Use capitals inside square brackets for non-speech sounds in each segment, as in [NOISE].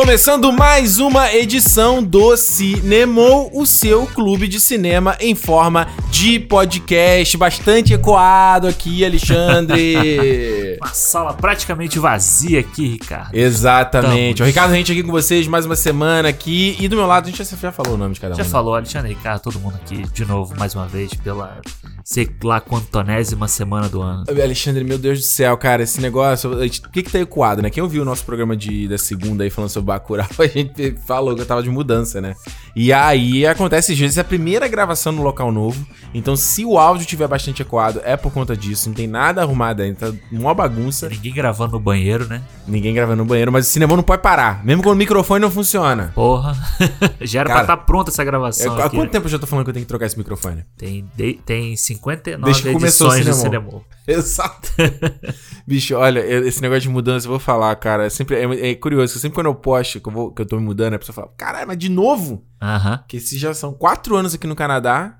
Começando mais uma edição do Cinemou, o seu clube de cinema em forma de podcast. Bastante ecoado aqui, Alexandre. [LAUGHS] Uma sala praticamente vazia aqui, Ricardo. Exatamente. Estamos. O Ricardo Rente aqui com vocês mais uma semana aqui. E do meu lado, a gente já falou o nome de cada um. Já né? falou, Alexandre Ricardo, todo mundo aqui de novo, mais uma vez, pela sei lá quantonésima semana do ano. Alexandre, meu Deus do céu, cara, esse negócio. a gente- O que que tá ecoado, né? Quem ouviu o nosso programa de, da segunda aí falando sobre Bacurau, [LAUGHS] a gente falou que eu tava de mudança, né? E aí acontece, às vezes, é a primeira gravação no local novo. Então, se o áudio tiver bastante ecoado, é por conta disso. Não tem nada arrumado ainda, tá uma bagunça. Ninguém gravando no banheiro, né? Ninguém gravando no banheiro, mas o cinema não pode parar. Mesmo quando o microfone não funciona. Porra. [LAUGHS] Já era Cara, pra estar pronta essa gravação. há aqui, quanto né? tempo eu já tô falando que eu tenho que trocar esse microfone? Tem, de- tem 59 Desde que começou o edições do cinema. [LAUGHS] Exato. [LAUGHS] Bicho, olha, eu- esse negócio de mudança, eu vou falar, cara. É, sempre, é, é curioso, que sempre quando eu posto que eu, vou, que eu tô me mudando, a pessoa fala, caralho, mas de novo? Aham. Porque esses já são quatro anos aqui no Canadá,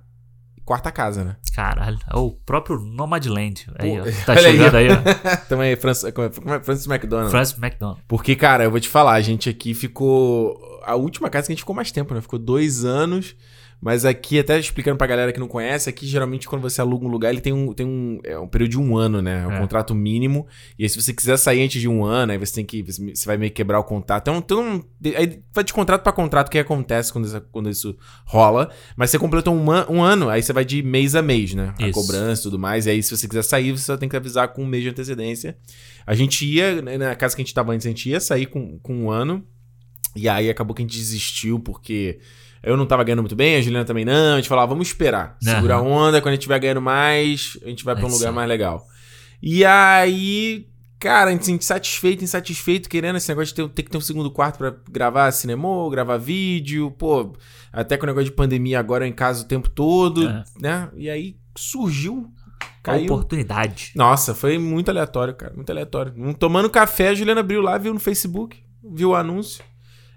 quarta casa, né? Caralho. É o próprio Nomadland. Aí, ó. [LAUGHS] Tá aí, chegando ó. aí, ó. [LAUGHS] Também é Francis, é- é? Francis McDonald. Francis McDonald. Porque, cara, eu vou te falar, a gente aqui ficou. A última casa que a gente ficou mais tempo, né? Ficou dois anos. Mas aqui, até explicando pra galera que não conhece, aqui geralmente quando você aluga um lugar, ele tem um, tem um, é um período de um ano, né? É um É. contrato mínimo. E aí, se você quiser sair antes de um ano, aí você tem que. Você vai meio que quebrar o contrato. Então, um, aí vai de contrato pra contrato o que acontece quando isso, quando isso rola. Mas você completou um, an- um ano, aí você vai de mês a mês, né? A Isso. cobrança e tudo mais. E aí, se você quiser sair, você só tem que avisar com um mês de antecedência. A gente ia, né, na casa que a gente tava antes, a gente ia sair com, com um ano. E aí acabou que a gente desistiu, porque eu não tava ganhando muito bem, a Juliana também não. A gente falava, vamos esperar. Aham. Segura a onda, quando a gente estiver ganhando mais, a gente vai pra um lugar mais legal. E aí, cara, a gente se sente satisfeito, insatisfeito, querendo esse negócio de ter, ter que ter um segundo quarto pra gravar cinema, gravar vídeo, pô, até com o negócio de pandemia agora em casa o tempo todo, É. né? E aí surgiu, A caiu. oportunidade. Nossa, foi muito aleatório, cara. Muito aleatório. Tomando café, a Juliana abriu lá, viu no Facebook, viu o anúncio.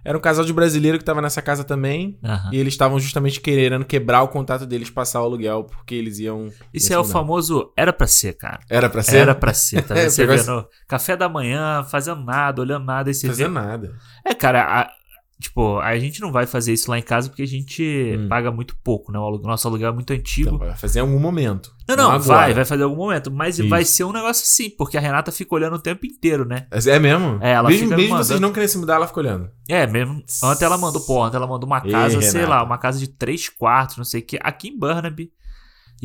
Era um casal de brasileiro que tava nessa casa também. Aham. E eles estavam justamente querendo quebrar o contato deles, passar o aluguel, porque eles iam. Isso é o famoso era pra ser, cara. Era pra ser? Era pra ser, tá vendo? É, [LAUGHS] Você vendo café da manhã, fazendo nada, olhando nada, e você Fazer vê... nada. É, cara, a- tipo, a gente não vai fazer isso lá em casa porque a gente Hum. paga muito pouco, né? O nosso aluguel é muito antigo. Então, vai fazer em algum momento. não, não, agora. vai, vai fazer algum momento. Mas Isso. vai ser um negócio assim, porque a Renata fica olhando o tempo inteiro, né? É mesmo? É, ela mesmo fica mesmo mandando- vocês não querendo se mudar, ela fica olhando. É, mesmo. Ontem ela mandou, pô, ontem ela mandou uma casa, sei Renata. lá, uma casa de três quartos, não sei o que, aqui em Burnaby.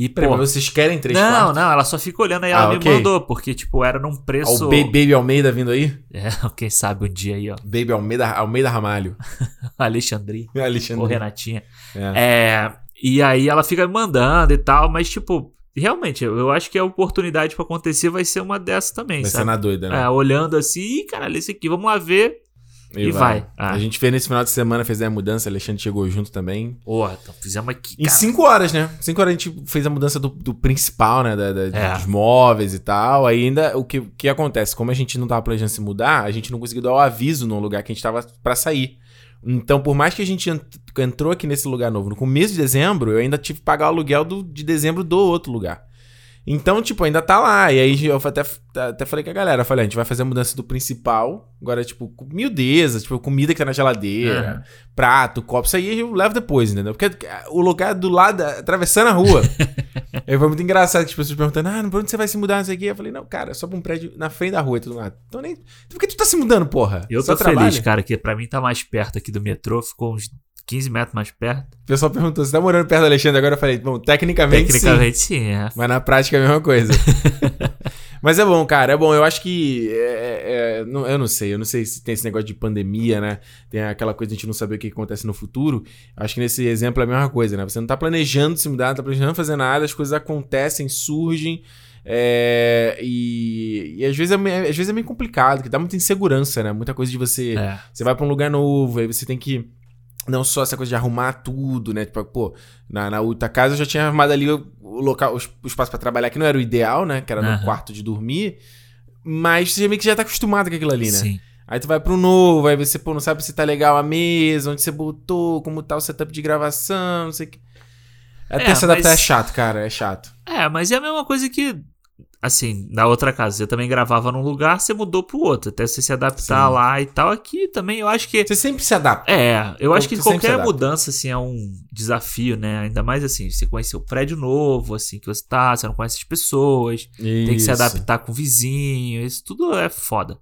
E, Peraí, pô. mas vocês querem três Não, quartos? não, ela só fica olhando aí, Ah, ela me ok. mandou, porque, tipo, era num Ó, preço. O Ba- Baby Almeida vindo aí? É, [LAUGHS] quem sabe um dia aí, ó. Baby Almeida, Almeida Ramalho. [LAUGHS] Alexandria. [LAUGHS] Alexandre. Ou Renatinha. É. É, e aí ela fica me mandando e tal, mas tipo, realmente, eu, acho que a oportunidade pra acontecer vai ser uma dessas também, Vai ser sabe? na doida, né? É, olhando assim, "Ih, caralho, esse aqui, vamos lá ver. E vai. Ah. A gente fez nesse final de semana, fez a mudança, Alexandre chegou junto também. Porra, então fizemos aqui, Em cara. cinco horas, né? Cinco horas a gente fez a mudança do, do principal, né? Da, da- É. Dos móveis e tal. Aí ainda, o que, que acontece? Como a gente não tava planejando se mudar, a gente não conseguiu dar o aviso no lugar que a gente tava pra sair. Então, por mais que a gente ent- entrou aqui nesse lugar novo no começo de dezembro, eu ainda tive que pagar o aluguel do, de dezembro do outro lugar. Então, tipo, ainda tá lá. E aí eu até, até falei com a galera, falei, a gente vai fazer a mudança do principal. Agora, tipo, com miudeza, tipo, comida que tá na geladeira, Aham. prato, copo, isso aí eu levo depois, entendeu? Porque o lugar do lado, atravessando a rua. aí [LAUGHS] foi muito engraçado que as pessoas perguntando, ah, pra onde você vai se mudar, não sei o quê. Eu falei, não, cara, é só pra um prédio na frente da rua e tudo mais. Então nem. Por que tu tá se mudando, porra? Eu Só tô feliz, cara, que pra mim tá mais perto aqui do metrô, ficou uns 15 metros mais perto. O pessoal perguntou, você tá morando perto do Alexandre agora? Eu falei, bom, tecnicamente, sim. Tecnicamente sim, é. Mas na prática é a mesma coisa. [LAUGHS] Mas é bom, cara, é bom. Eu acho que. é- é- não- eu não sei, eu não sei se tem esse negócio de pandemia, né? Tem aquela coisa de a gente não saber o que acontece no futuro. Acho que nesse exemplo é a mesma coisa, né? Você não tá planejando se mudar, não tá planejando fazer nada, as coisas acontecem, surgem. é, e, e às, vezes é, meio- às vezes é meio complicado, que dá muita insegurança, né? Muita coisa de você. É. Você vai pra um lugar novo, aí você tem que. Não só essa coisa de arrumar tudo, né? Tipo, pô, na, na outra casa eu já tinha arrumado ali o, local, o, es- o espaço pra trabalhar, que não era o ideal, né? Que era no quarto de dormir. Mas você meio que já tá acostumado com aquilo ali, né? Sim. Aí tu vai pro novo, aí você, pô, não sabe se tá legal a mesa, onde você botou, como tá o setup de gravação, não sei o que. Até É, se adaptar mas- é chato, cara, é chato. É, mas é a mesma coisa que assim, na outra casa, você também gravava num lugar, você mudou pro outro, até você se adaptar Sim. lá e tal. Aqui também eu acho que. Você sempre se adapta. É, eu acho que qualquer mudança, assim, é um desafio, né? Ainda mais assim, você conhecer o prédio novo, assim, que você tá, você não conhece as pessoas, tem que se Isso. adaptar com o vizinho, isso tudo é foda.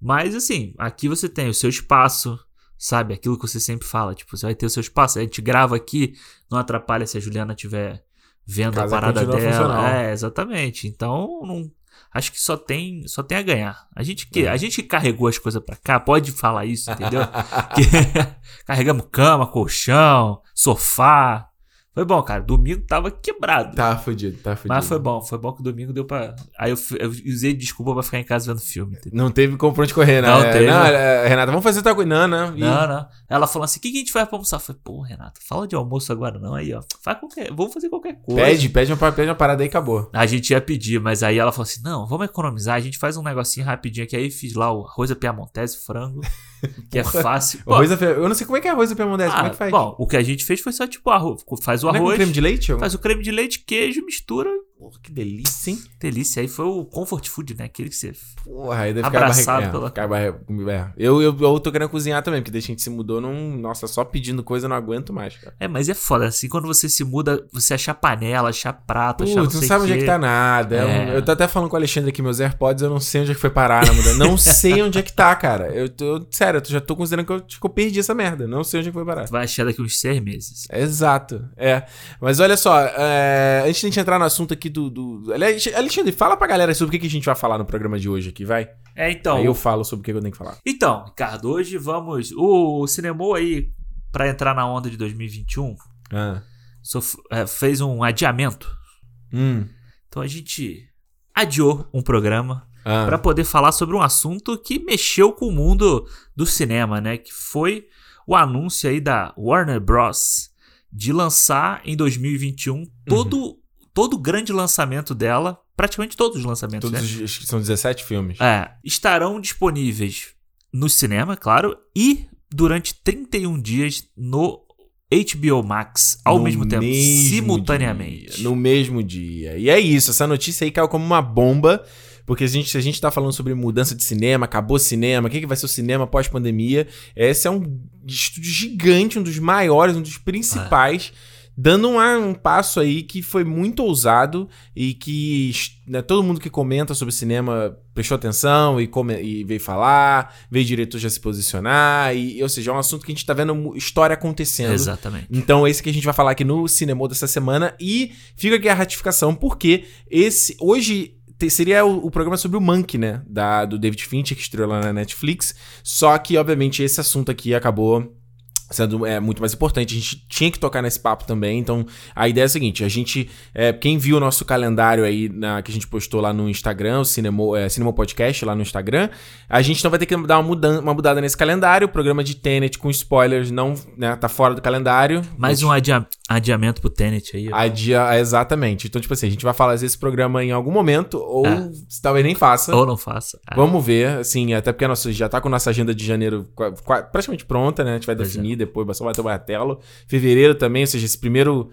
Mas, assim, aqui você tem o seu espaço, sabe? Aquilo que você sempre fala, tipo, você vai ter o seu espaço. A gente grava aqui, não atrapalha se a Juliana estiver vendo Casa a parada dela. funcional. É, exatamente. Então, não. Acho que só tem, só tem a ganhar. A gente que, É. a gente carregou as coisas pra cá, pode falar isso, entendeu? [LAUGHS] que [LAUGHS] carregamos cama, colchão, sofá. Foi bom, cara. Domingo tava quebrado. Tá fudido, tá fudido. Mas foi bom, foi bom que domingo deu pra. Aí eu, eu usei desculpa pra ficar em casa vendo filme. Entendeu? Não teve como pra onde correr, né? Não teve. Não, é, Renata, vamos fazer tal coisa. Não, não. E- Não, não. Ela falou assim: o que, que a gente vai pra almoçar? Eu falei, pô, Renato, fala de almoço agora não. Aí, ó. Faz qualquer. Vamos fazer qualquer coisa. Pede, pede uma, pede uma parada aí e acabou. A gente ia pedir, mas aí ela falou assim: não, vamos economizar, a gente faz um negocinho rapidinho aqui. Aí fiz lá o arroz à piamontese, frango, que é [LAUGHS] fácil. Pô, Arroz a Eu não sei como é que é arroz a piamontese, como é ah, que faz? Bom, o que a gente fez foi só tipo arroz. Faz o Não é arroz, creme de leite? faz o creme de leite, queijo, mistura. Porra, que delícia, hein? Delícia. Aí foi o comfort food, né? Aquele que você. Porra, aí deve Abraçado ficar barriga. pela- É, ficar é. Eu, eu, eu tô querendo cozinhar também, porque desde que a gente se mudou, não. Nossa, só pedindo coisa eu não aguento mais, cara. É, mas é foda. Assim, quando você se muda, você achar panela, achar prato, achar. Putz, não sei sabe onde é que tá nada. É É. eu tô até falando com o Alexandre aqui, meus AirPods, eu não sei onde é que foi parar na mudança. Não [LAUGHS] sei onde é que tá, cara. Eu tô. Sério, eu já tô considerando que eu, que eu perdi essa merda. Não sei onde é que foi parar. Vai achar daqui uns seis meses. Exato, é. Mas olha só, é, antes de a gente entrar no assunto aqui do. do... Aliás, Alexandre, fala pra galera sobre o que a gente vai falar no programa de hoje aqui, vai? É, então. Aí eu falo sobre o que eu tenho que falar. Então, Ricardo, hoje vamos. O Cinemou aí, pra entrar na onda de 2021, Ah. sof- é, fez um adiamento. Hum. Então a gente adiou um programa Ah. pra poder falar sobre um assunto que mexeu com o mundo do cinema, né? Que foi o anúncio aí da Warner Bros. de lançar em 2021 todo, todo o grande lançamento dela, praticamente todos os lançamentos, Todos né? os, são 17 filmes. É, estarão disponíveis no cinema, claro, e durante 31 dias no HBO Max, ao No mesmo tempo, mesmo simultaneamente. dia, no mesmo dia. E é isso, essa notícia aí caiu como uma bomba. Porque a gente, se a gente tá falando sobre mudança de cinema, acabou cinema, o que, que vai ser o cinema pós-pandemia, esse é um estúdio gigante, um dos maiores, um dos principais, dando uma- um passo aí que foi muito ousado e que né, todo mundo que comenta sobre cinema prestou atenção e, come- e veio falar, veio diretor já se posicionar, e, ou seja, é um assunto que a gente tá vendo história acontecendo. Exatamente. Então, esse que a gente vai falar aqui no Cinema dessa semana. E fica aqui a ratificação, porque esse. Hoje seria o, o programa sobre o Monkey, né? Da, do David Fincher, que estreou lá na Netflix. Só que, obviamente, esse assunto aqui acabou. Sendo é, muito mais importante, a gente tinha que tocar nesse papo também. Então, a ideia é a seguinte: a gente. é, quem viu o nosso calendário aí na- que a gente postou lá no Instagram, o Cinema, é, Cinema Podcast lá no Instagram, a gente não vai ter que dar uma, mudan uma mudada nesse calendário. O programa de Tenet com spoilers não né, tá fora do calendário. Mais um adia- adiamento pro Tenet aí. ó. Adia, exatamente. Então, tipo assim, a gente vai falar desse programa em algum momento, ou É. talvez nem faça. Ou não faça. Ah, Vamos ver, assim, até porque a nossa, já tá com nossa agenda de janeiro praticamente pronta, né? A gente vai Pois é. definir depois, só vai ter o martelo. Fevereiro também, ou seja, esse primeiro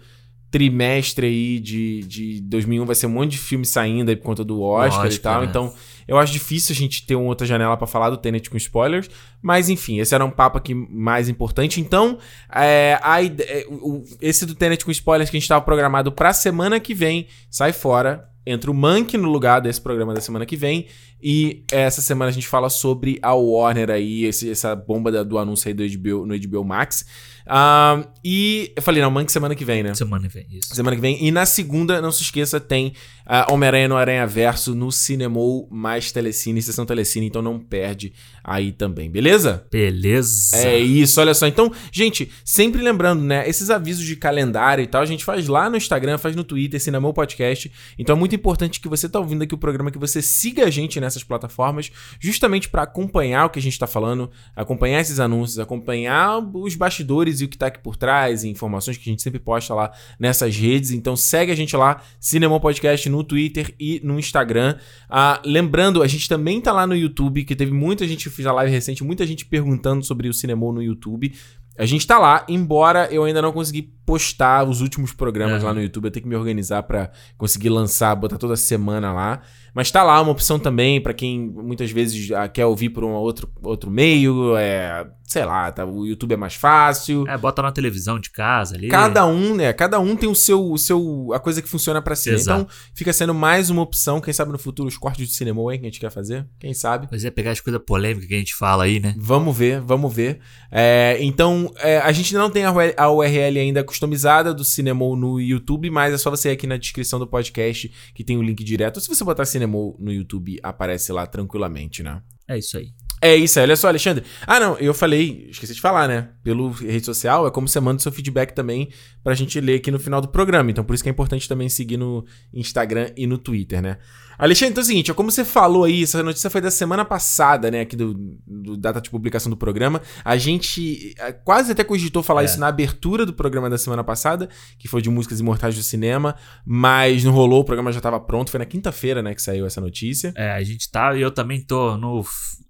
trimestre aí de, de 2001 vai ser um monte de filme saindo aí por conta do Oscar, e Oscar, tal. né? Então, eu acho difícil a gente ter uma outra janela pra falar do Tenet com spoilers. Mas, enfim, esse era um papo aqui mais importante. Então, é, a é, o- esse do Tenet com spoilers que a gente tava programado pra semana que vem sai fora. Entra o Monkey no lugar desse programa da semana que vem. E essa semana a gente fala sobre a Warner aí, esse- essa bomba da- do anúncio aí do HBO, no HBO Max. Ah, e eu falei, não, Monkey semana que vem, né? Semana que vem, isso. Semana que vem. E na segunda, não se esqueça, tem ah, Homem-Aranha no Aranha Verso no Cinemou mais Telecine, sessão Telecine, então não perde aí também, beleza? Beleza. É isso, olha só. Então, gente, sempre lembrando, né? Esses avisos de calendário e tal, a gente faz lá no Instagram, faz no Twitter, Cinemou Podcast. Então é muito importante que você tá ouvindo aqui o programa, que você siga a gente nessas plataformas, justamente pra acompanhar o que a gente tá falando, acompanhar esses anúncios, acompanhar os bastidores e o que tá aqui por trás, e informações que a gente sempre posta lá nessas redes. Então segue a gente lá, Cinemou Podcast, no Twitter e no Instagram. Ah, lembrando, a gente também tá lá no YouTube, que teve muita gente, fiz a live recente, muita gente perguntando sobre o Cinemou no YouTube. A gente tá lá, embora eu ainda não consegui postar os últimos programas Aham. lá no YouTube, eu tenho que me organizar pra conseguir lançar, botar toda semana lá. Mas tá lá uma opção também para quem muitas vezes ah, quer ouvir por um outro, outro meio, é, sei lá, tá, o YouTube é mais fácil. É, bota na televisão de casa ali. Cada um, né? Cada um tem o seu, o seu a coisa que funciona para si. Exato. Então, fica sendo mais uma opção, quem sabe no futuro os cortes de cinema aí que a gente quer fazer, quem sabe. Pois é, pegar as coisas polêmicas que a gente fala aí, né? Vamos ver, vamos ver. É, então, é, a gente não tem a URL ainda customizada do Cinemol no YouTube, mas é só você ir aqui na descrição do podcast que tem o link direto. Se você botar Cinemol no YouTube, aparece lá tranquilamente, né? É isso aí. É isso aí, olha só, Alexandre. Ah, não, eu falei, esqueci de falar, né? Pelo rede social, é como você manda o seu feedback também pra gente ler aqui no final do programa. Então, por isso que é importante também seguir no Instagram e no Twitter, né? Alexandre, então é o seguinte, ó, como você falou aí, essa notícia foi da semana passada, né, aqui do, do data de publicação do programa. A gente eh, quase até cogitou falar É. isso na abertura do programa da semana passada, que foi de músicas imortais do cinema, mas não rolou, o programa já tava pronto, foi na quinta-feira, né, que saiu essa notícia. É, a gente tá, e eu também tô no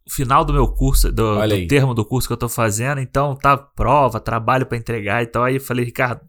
final do meu curso, do, do termo do curso que eu tô fazendo, então tá prova, trabalho pra entregar, então aí eu falei, Ricardo,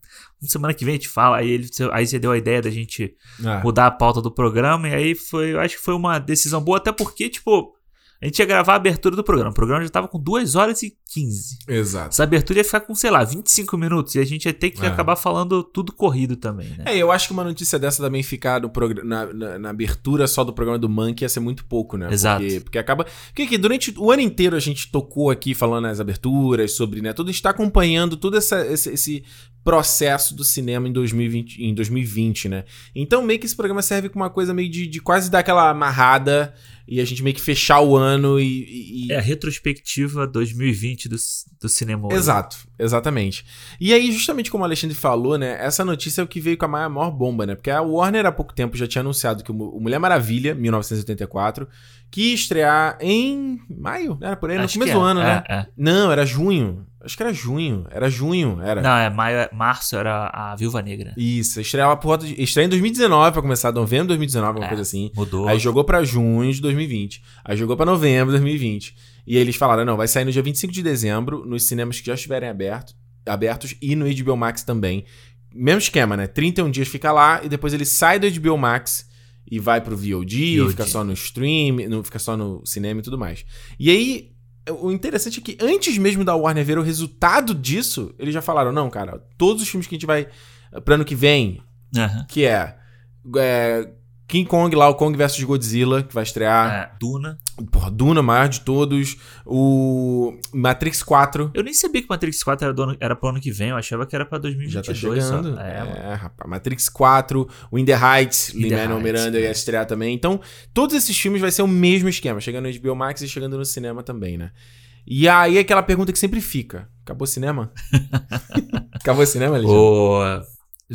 uma semana que vem a gente fala, aí, ele, aí você deu a ideia da gente Ah, mudar a pauta do programa, e aí foi, eu acho que foi uma decisão boa, até porque, tipo, a gente ia gravar a abertura do programa, o programa já tava com 2 horas e 15. exato. Essa abertura ia ficar com, sei lá, 25 minutos, e a gente ia ter que É. acabar falando tudo corrido também, né? É, eu acho que uma notícia dessa também ficar no progr- na, na- na abertura só do programa do Monkey ia ser muito pouco, né? Exato. Porque, porque acaba. Porque aqui, durante o ano inteiro a gente tocou aqui falando nas aberturas, sobre, né? Tudo a gente tá acompanhando todo essa, esse, esse processo do cinema em 2020, em 2020, né? Então meio que esse programa serve como uma coisa meio de, de quase dar aquela amarrada e a gente meio que fechar o ano e. e- É a retrospectiva 2020 do, do cinema. Exato, exatamente. E aí, justamente como o Alexandre falou, né? Essa notícia é o que veio com a maior, bomba, né? Porque a Warner há pouco tempo já tinha anunciado que o Mu- o Mulher Maravilha, 1984, que ia estrear em maio, era por aí, no começo do é, ano, né? é, é. Não, era junho. Acho que era junho. Era junho, era. Não, é maio, é- março era a Viúva Negra. Isso, estreava por de. Estreia em 2019 pra começar, novembro de 2019, alguma É. coisa assim. Mudou. Aí jogou pra junho de 2020. Aí jogou pra novembro de 2020. E aí eles falaram: não, vai sair no dia 25 de dezembro, nos cinemas que já estiverem aberto, abertos e no HBO Max também. Mesmo esquema, né? 31 dias fica lá e depois ele sai do HBO Max e vai pro VOD, VOD. fica só no stream, no, fica só no cinema e tudo mais. E aí. O interessante é que antes mesmo da Warner ver o resultado disso, eles já falaram: não, cara, todos os filmes que a gente vai. Pro ano que vem, Aham. que é, é, King Kong lá, o Kong vs Godzilla, que vai estrear. É, Duna. Porra, Duna, maior de todos. O Matrix 4 Eu nem sabia que Matrix 4 era, do ano, era pro ano que vem, eu achava que era pra já 2022. tá chegando. Só. É. É, rapaz. Matrix 4, o In the Heights, Lin-Manuel Miranda é. ia estrear também. Então, todos esses filmes vai ser o mesmo esquema, chegando no HBO Max e chegando no cinema também, né? E aí aquela pergunta que sempre fica: acabou o cinema? [LAUGHS] acabou o cinema? O, o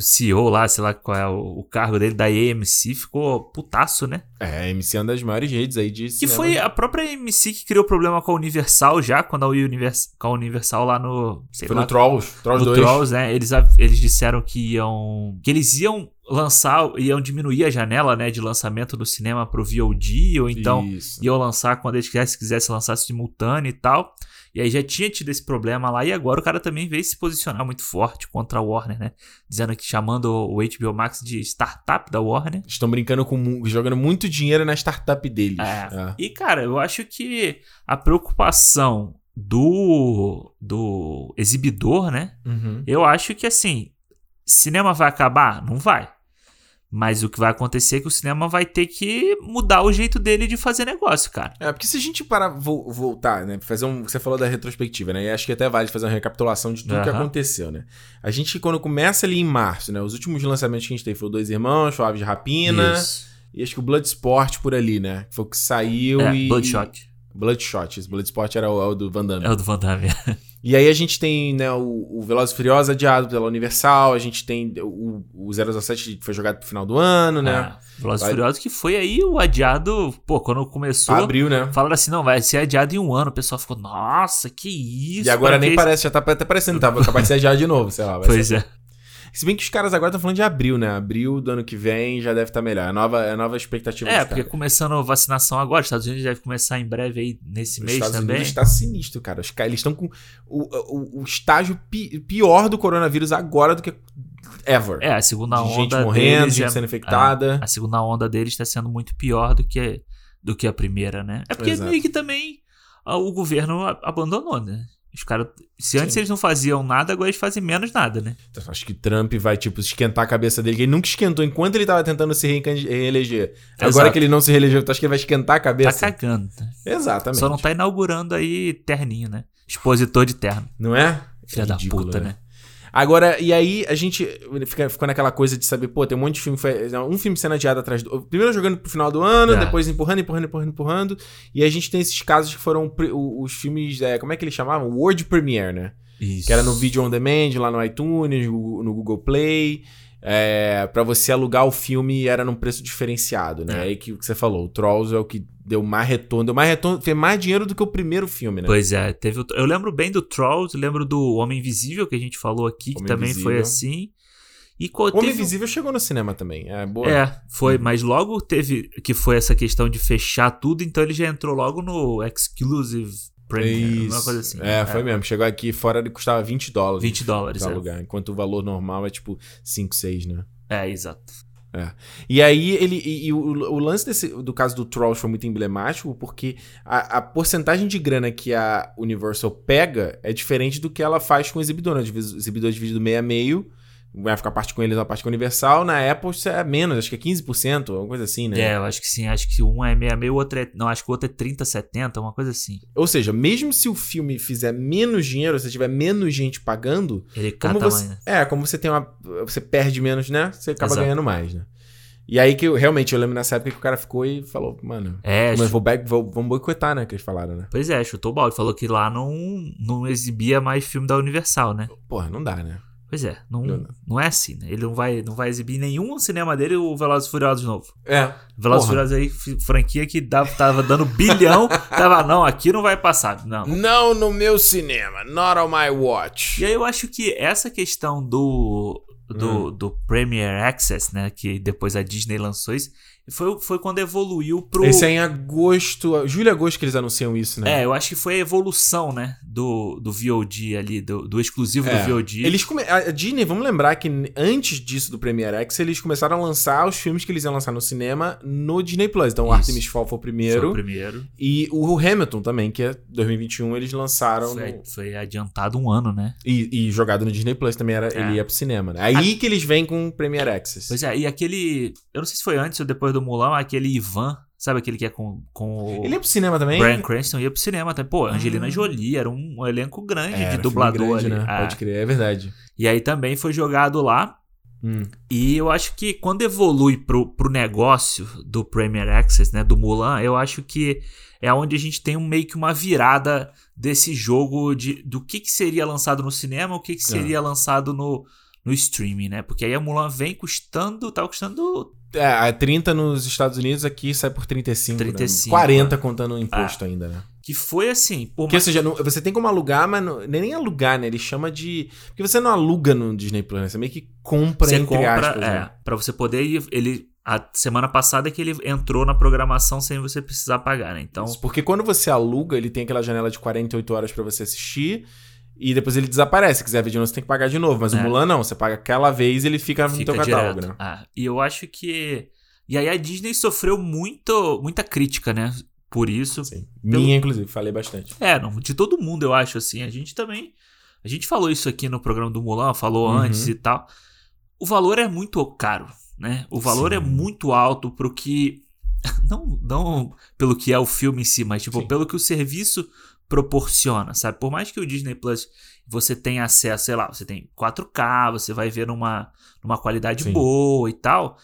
CEO lá, sei lá qual é o, o cargo dele, da AMC, ficou putaço, né? É, a MC é uma das maiores redes aí de Que foi a própria AMC que criou problema com a Universal já, quando a Univers, com a Universal lá no. Sei Foi lá, no Trolls, Trolls no 2. Trolls, né? Eles, eles disseram que iam. que eles iam lançar, iam diminuir a janela, né, de lançamento do cinema pro VOD, ou então Isso. iam lançar quando eles quisessem, quisesse lançar simultâneo e tal. E aí já tinha tido esse problema lá, e agora o cara também veio se posicionar muito forte contra a Warner, né? Dizendo que chamando o HBO Max de startup da Warner. Estão brincando com. jogando muito dinheiro na startup deles. É. É. E, cara, eu acho que a preocupação do, do exibidor, né? Uhum. Eu acho que assim, cinema vai acabar? Não vai. Mas o que vai acontecer é que o cinema vai ter que mudar o jeito dele de fazer negócio, cara. É, porque se a gente parar, vo- voltar, né? Fazer um. Você falou da retrospectiva, né? E acho que até vale fazer uma recapitulação de tudo que Aham. aconteceu, né? A gente, quando começa ali em março, né? Os últimos lançamentos que a gente teve o Dois Irmãos, foi o Aves de Rapina. Isso. E acho que o Bloodsport por ali, né? Foi o que saiu É, e. Bloodshot. Bloodshot. Esse Bloodsport era o, é o do Van Damme. É o do Van Damme. E aí a gente tem, né, o, o Velozes e Furiosos adiado pela Universal, a gente tem o, o 007 que foi jogado pro final do ano, né? Ah, Velozes e Vai- Furiosos que foi aí o adiado, pô, quando começou, Abriu, né? falaram assim, não, vai ser adiado em um ano. O pessoal ficou, nossa, que isso. E agora nem parece, já tá até parecendo, tá capaz de ser adiado de novo, sei lá. vai Pois ser. é. Se bem que os caras agora estão falando de abril, né? Abril do ano que vem já deve estar melhor. É a nova, é a nova expectativa É, porque caras. começando a vacinação agora, os Estados Unidos deve começar em breve aí nesse Os mês Estados também. Unidos tá sinistro, cara. Os caras, eles estão com o, o, o estágio pi- pior do coronavírus agora do que ever. É, a segunda De onda gente morrendo, gente é- sendo infectada. A segunda onda deles está sendo muito pior do que, do que a primeira, né? É porque Exato. meio que também ah, o governo a- abandonou, né? Os caras. Se antes Sim. eles não faziam nada, agora eles fazem menos nada, né? Então, acho que Trump vai, tipo, esquentar a cabeça dele, que ele nunca esquentou enquanto ele tava tentando se reeleger. Agora Exato. que ele não se reelegeu, tu acha que ele vai esquentar a Tá cabeça? cagando. né? Exatamente. Só não tá inaugurando aí terninho, né? Expositor de terno. Não é? Filha da Ridículo, puta, né? Agora, e aí a gente fica, ficou naquela coisa de saber, pô, tem um monte de filme, foi- um filme sendo adiado atrás do. Primeiro jogando pro final do ano, É. depois empurrando, empurrando, empurrando, empurrando. E a gente tem esses casos que foram os filmes, é, como é que eles chamavam? World Premiere, né? Isso. Que era no Video On Demand, lá no iTunes, no Google Play. É, para você alugar o filme era num preço diferenciado, né? É. Aí que, o que você falou, o Trolls é o que deu mais retorno, deu mais retorno, fez mais dinheiro do que o primeiro filme, né? Pois é, teve o- eu lembro bem do Trolls, lembro do Homem Invisível que a gente falou aqui, que Homem também foi Invisível. assim. E O Homem teve- Invisível chegou no cinema também, é boa. É, foi, Uhum. mas logo teve que foi essa questão de fechar tudo, então ele já entrou logo no Exclusive Premium, uma coisa assim. É, foi mesmo. Chegou aqui fora ele custava 20 dólares. 20 dólares, é. alugar, enquanto o valor normal é tipo 5, 6, né? É, exato. E aí ele. E, e o, o lance desse, do caso do Trolls foi muito emblemático, porque a, a porcentagem de grana que a Universal pega é diferente do que ela faz com o exibidor. Né? O exibidor é dividido meio a meio. Vai ficar parte com eles, uma parte com a Universal. Na Apple isso é menos, acho que é 15%, alguma coisa assim, né? É, eu acho que sim, acho que um é 66, o outro é. Não, acho que o outro é 30, 70, uma coisa assim. Ou seja, mesmo se o filme fizer menos dinheiro, se tiver menos gente pagando, Ele Como você, mais, né? é, como você tem uma. Você perde menos, né? Você acaba Exato. ganhando mais, né? E aí que eu realmente eu lembro nessa época que o cara ficou e falou, mano. É, mas vou back, vou, vamos boicotar, né? Que eles falaram, né? Pois é, chutou o balde. Falou que lá não, não exibia mais filme da Universal, né? Porra, não dá, né? Pois é, não, Não, não. não é assim, né? Ele não vai, não vai exibir nenhum cinema dele o Velozes e Furiosos novo. É. Velozes e. Furiosos aí, franquia que dava, tava dando bilhão, [LAUGHS] tava, não, aqui não vai passar. Não. Não no meu cinema, not on my watch. E aí eu acho que essa questão do, do, Hum. do Premier Access, né? Que depois a Disney lançou isso, foi, foi quando evoluiu pro. Esse é em agosto, julho e agosto que eles anunciam isso, né? É, eu acho que foi a evolução, né? Do, do VOD ali, do, do exclusivo É. do VOD. Eles come... A Disney, vamos lembrar que antes disso do Premiere X, eles começaram a lançar os filmes que eles iam lançar no cinema no Disney Plus. Então, o. Artemis Fall foi o primeiro. Foi o primeiro. E o Hamilton também, que é 2021, eles lançaram. Foi, no- foi adiantado um ano, né? E, e jogado no Disney Plus também era, É. ele ia pro cinema, né? Aí que eles vêm com o Premiere Access. Pois é, e aquele. Eu não sei se foi antes ou depois do Mulan, aquele Ivan, sabe aquele que é com, com o. Ele ia pro cinema também? Brian Cranston ia pro cinema também. Pô, Angelina Ah. Jolie, era um, elenco grande Era de dublador grande, ali. né? Ah. Pode crer, é verdade. E aí também foi jogado lá. Hum. E eu acho que quando evolui pro, pro negócio do Premier Access, né, do Mulan, eu acho que é onde a gente tem um, meio que uma virada desse jogo de do que, que seria lançado no cinema, o que, que É. seria lançado no, no streaming, né? Porque aí a Mulan vem custando, tá custando É, a 30 nos Estados Unidos aqui sai por 35. 35, né? 40 né? contando o imposto ainda, né? que foi assim, por Porque, ou seja, não- você tem como alugar, mas não, nem alugar, né? Ele chama de. Porque você não aluga no Disney Plus, né? Você meio que compra, você entre compra, aspas. é, né? para você poder ir, ele a semana passada que ele entrou na programação sem você precisar pagar, né? Então, Isso, Porque quando você aluga, ele tem aquela janela de 48 horas pra você assistir. E depois ele desaparece. Se quiser ver de novo, você tem que pagar de novo. Mas É. o Mulan não. Você paga aquela vez e ele fica, no fica teu catálogo, direto. né? Ah, e eu acho que e aí a Disney sofreu muito muita crítica, né? Por isso. Sim. Minha, inclusive, falei bastante. É, não, de todo mundo eu acho assim. A gente também a gente falou isso aqui no programa do Mulan, falou Uhum. antes e tal. O valor é muito caro, né? O valor Sim. é muito alto pro que [LAUGHS] não não pelo que é o filme em si, mas tipo Sim. pelo que o serviço proporciona, sabe? Por mais que o Disney Plus você tenha acesso, sei lá, você tem 4K, você vai ver numa, numa qualidade Sim. boa e tal.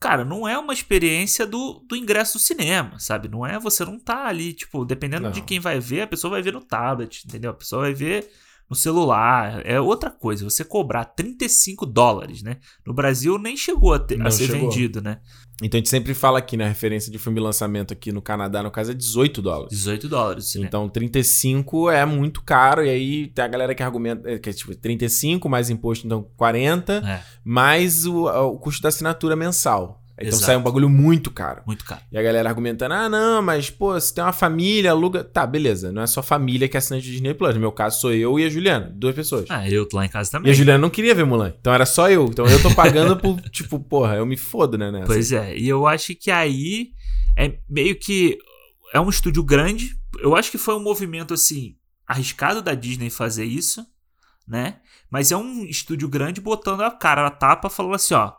Cara, não é uma experiência do, do ingresso do cinema, sabe? Não é, você não tá ali, tipo, dependendo Não. de quem vai ver, a pessoa vai ver no tablet, entendeu? A pessoa vai ver no celular. É outra coisa, você cobrar 35 dólares, né? No Brasil nem chegou a, ter- a ser chegou. vendido, né? Então a gente sempre fala aqui na referência de filme lançamento aqui no Canadá, no caso, é 18 dólares. 18 dólares cinema. Então 35 é muito caro. E aí tem a galera que argumenta é, que é tipo 35 mais imposto, então 40, É. mais o, o custo da assinatura mensal. Então Exato. sai um bagulho muito caro. Muito caro. E a galera argumentando, ah, não, mas, pô, se tem uma família, aluga. Tá, beleza. Não é só família que é assinante Disney Plus. No meu caso, sou eu e a Juliana, duas pessoas. Ah, eu tô lá em casa E também. a Juliana não queria ver Mulan. Então era só eu. Então eu tô pagando por, [LAUGHS] tipo, porra, eu me fodo, né? Nessa. Pois é, e eu acho que aí é meio que. É um estúdio grande. Eu acho que foi um movimento, assim, arriscado da Disney fazer isso, né? Mas é um estúdio grande botando a cara na tapa, falando assim: ó.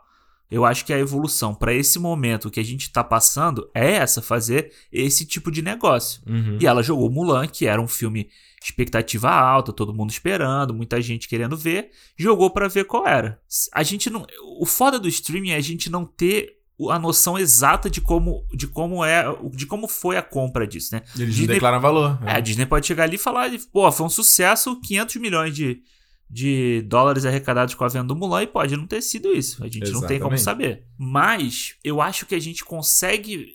Eu acho que a evolução para esse momento que a gente tá passando é essa, fazer esse tipo de negócio. Uhum. E ela jogou Mulan, que era um filme expectativa alta, todo mundo esperando, muita gente querendo ver, jogou pra ver qual era. A gente não, o foda do streaming é a gente não ter a noção exata de como, de como é, de como foi a compra disso, né? Eles Disney- não declaram valor. É, a Disney pode chegar ali e falar, pô, foi um sucesso, 500 milhões de, de dólares arrecadados com a venda do Mulan e pode não ter sido isso. A gente não tem como Exatamente. saber. Mas eu acho que a gente consegue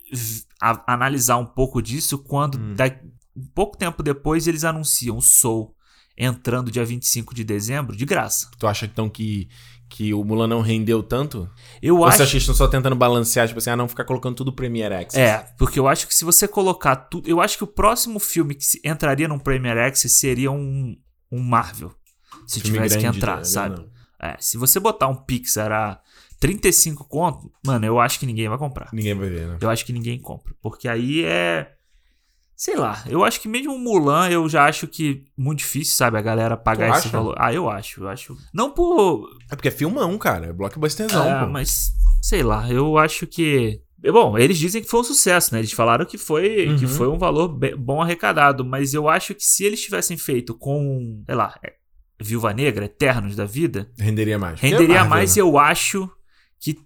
a- analisar um pouco disso quando Hum. da- um pouco tempo depois eles anunciam o Soul entrando dia 25 de dezembro de graça. Tu acha então que, que o Mulan não rendeu tanto? Eu Ou acho você acha que estão só tentando balancear, tipo assim, ah, não ficar colocando tudo Premiere Access? É, porque eu acho que se você colocar tudo. Eu acho que o próximo filme que entraria num Premier Access seria um, um Marvel. Se Filme tivesse que entrar, sabe? É, se você botar um Pixar a 35 conto, mano, eu acho que ninguém vai comprar. Ninguém vai ver, né? Eu acho que ninguém compra. Porque aí é. Sei lá, eu acho que mesmo o Mulan eu já acho que muito difícil, sabe? A galera pagar Tu esse acha? valor. Ah, eu acho, eu acho. Não por. É porque é filmão, cara. É blockbusterzão, É, pô. mas sei lá, eu acho que. Bom, eles dizem que foi um sucesso, né? Eles falaram que foi, Uhum. que foi um valor bom arrecadado, mas eu acho que se eles tivessem feito com, sei lá, é, Viúva Negra, Eternos da Vida, Renderia mais. É renderia Marvel, mais né? eu acho que.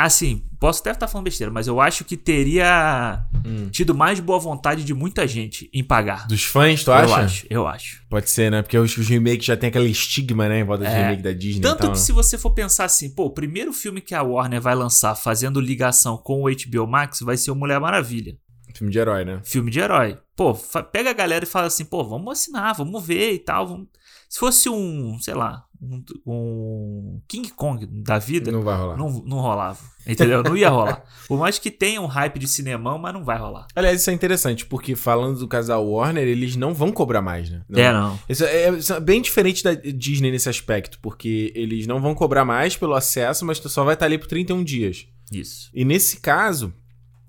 Assim, posso até estar falando besteira, mas eu acho que teria Hum. tido mais boa vontade de muita gente em pagar. Dos fãs, tu eu acha? acho, eu acho. Pode ser, né? Porque os, os remakes já tem aquele estigma, né? Em volta de É. remake da Disney Tanto tal, que né? se você for pensar assim, pô, o primeiro filme que a Warner vai lançar fazendo ligação com o HBO Max vai ser o Mulher Maravilha. Filme de herói, né? Filme de herói. Pô, pega a galera e fala assim, pô, vamos assinar, vamos ver e tal. vamos- Se fosse um, sei lá, um, um King Kong da vida, Não vai rolar. não, não rolava. Entendeu? Não ia rolar. [LAUGHS] Por mais que tenha um hype de cinemão, mas não vai rolar. Aliás, isso é interessante, porque falando do casal Warner, eles não vão cobrar mais, né? Não. É, não. Isso é, isso é bem diferente da Disney nesse aspecto, porque eles não vão cobrar mais pelo acesso, mas tu só vai estar ali por 31 dias. Isso. E nesse caso,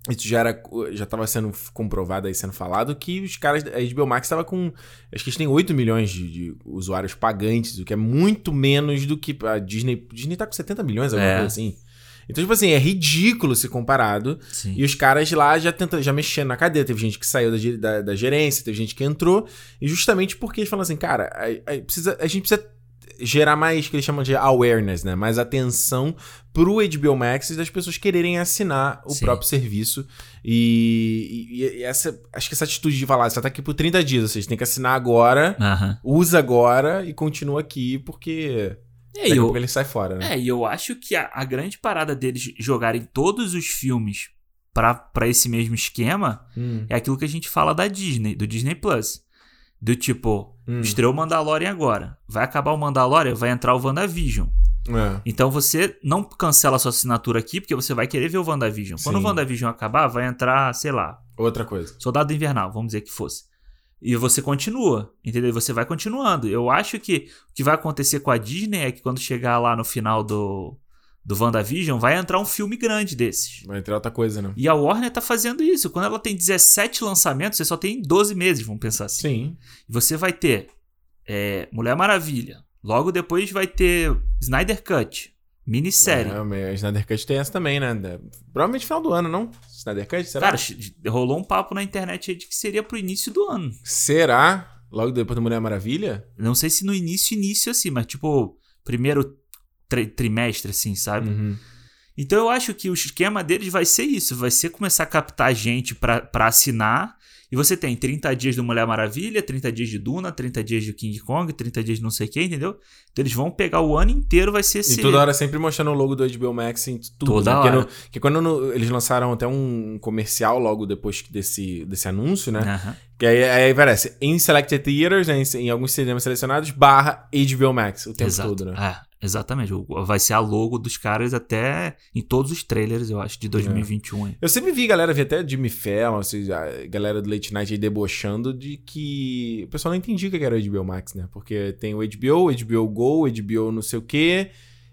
isso já era já estava sendo comprovado aí, sendo falado, que os caras, a HBO Max estava com, acho que eles têm 8 milhões de, de usuários pagantes, o que é muito menos do que a Disney, Disney tá com 70 milhões, alguma É. coisa assim. Então, tipo assim, é ridículo se comparado. Sim. E os caras lá já tentando, já mexendo na cadeia. Teve gente que saiu da, da, da gerência, teve gente que entrou. E justamente porque eles falam assim, cara, a, a- precisa, a gente precisa gerar mais, que eles chamam de awareness, né? Mais atenção pro HBO Max e das pessoas quererem assinar o Sim. próprio serviço. E, e- e essa, acho que essa atitude de falar, você tá aqui por 30 dias, seja, tem que assinar agora, Aham. usa agora e continua aqui, porque É, daqui a eu, pouco ele sai fora, né? É, e eu acho que a, a grande parada deles jogarem todos os filmes pra, pra esse mesmo esquema Hum, é aquilo que a gente fala da Disney, do Disney Plus. Do tipo, hum. estreou o Mandalorian agora. Vai acabar o Mandalorian, vai entrar o WandaVision. É. Então você não cancela a sua assinatura aqui, porque você vai querer ver o WandaVision. Quando Sim. o WandaVision acabar, vai entrar, sei lá, Outra coisa. Soldado Invernal, vamos dizer que fosse. E você continua, entendeu? Você vai continuando. Eu acho que o que vai acontecer com a Disney é que quando chegar lá no final do, do WandaVision, vai entrar um filme grande desses. Vai entrar outra coisa, né? E a Warner tá fazendo isso. Quando ela tem 17 lançamentos, você só tem 12 meses, vamos pensar assim. Sim. E você vai ter é, Mulher Maravilha. Logo depois vai ter Snyder Cut. Minissérie. É, Snyder Cut tem essa também, né? Da- Provavelmente final do ano, não? Snyder Cut, será? Cara, rolou um papo na internet aí de que seria pro início do ano. será? Logo depois da Mulher Maravilha? Não sei se no início, início assim, mas tipo, primeiro tri- trimestre, assim, sabe? Uhum. Então eu acho que o esquema deles vai ser isso: vai ser começar a captar gente pra, pra assinar. E você tem 30 dias do Mulher Maravilha, 30 dias de Duna, 30 dias de King Kong, 30 dias de não sei o que, entendeu? Então eles vão pegar o ano inteiro, vai ser E toda hora sempre mostrando o logo do HBO Max em tudo. Toda né? Porque, hora. no- que quando no- eles lançaram até um comercial logo depois desse, desse anúncio, né? Que aí, aí aparece em Selected Theaters, né? em, em alguns cinemas selecionados, barra HBO Max o tempo Exato. todo, né? É. Exatamente. Vai ser a logo dos caras até em todos os trailers, eu acho, de 2021. hein? Eu sempre vi galera, vi até Jimmy Fallon, assim, a galera do Late Night aí debochando de que o pessoal não entendia o que era o HBO Max, né? Porque tem o HBO, HBO Go, HBO não sei o quê.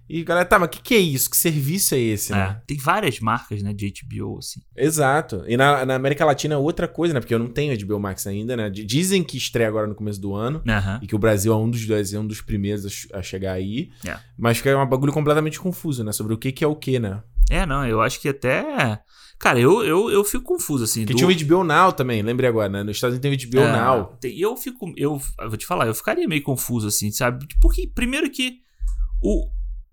E galera, tá, mas o que, que é isso? Que serviço é esse, É, né? Tem várias marcas, né, de HBO, assim. Exato. E na, na América Latina é outra coisa, né? Porque eu não tenho HBO Max ainda, né? Dizem que estreia agora no começo do ano. E que o Brasil é um dos dois, é um dos primeiros a che- a chegar aí. É. Mas que é um bagulho completamente confuso, né? Sobre o que, que é o que, né? É, não, eu acho que até. Cara, eu, eu, eu fico confuso, assim. Porque do- tinha o HBO Now também, lembrei agora, né? Nos Estados Unidos tem o HBO É, Now. tem- Eu fico. Eu, eu vou te falar, eu ficaria meio confuso, assim, sabe? Porque, primeiro que o,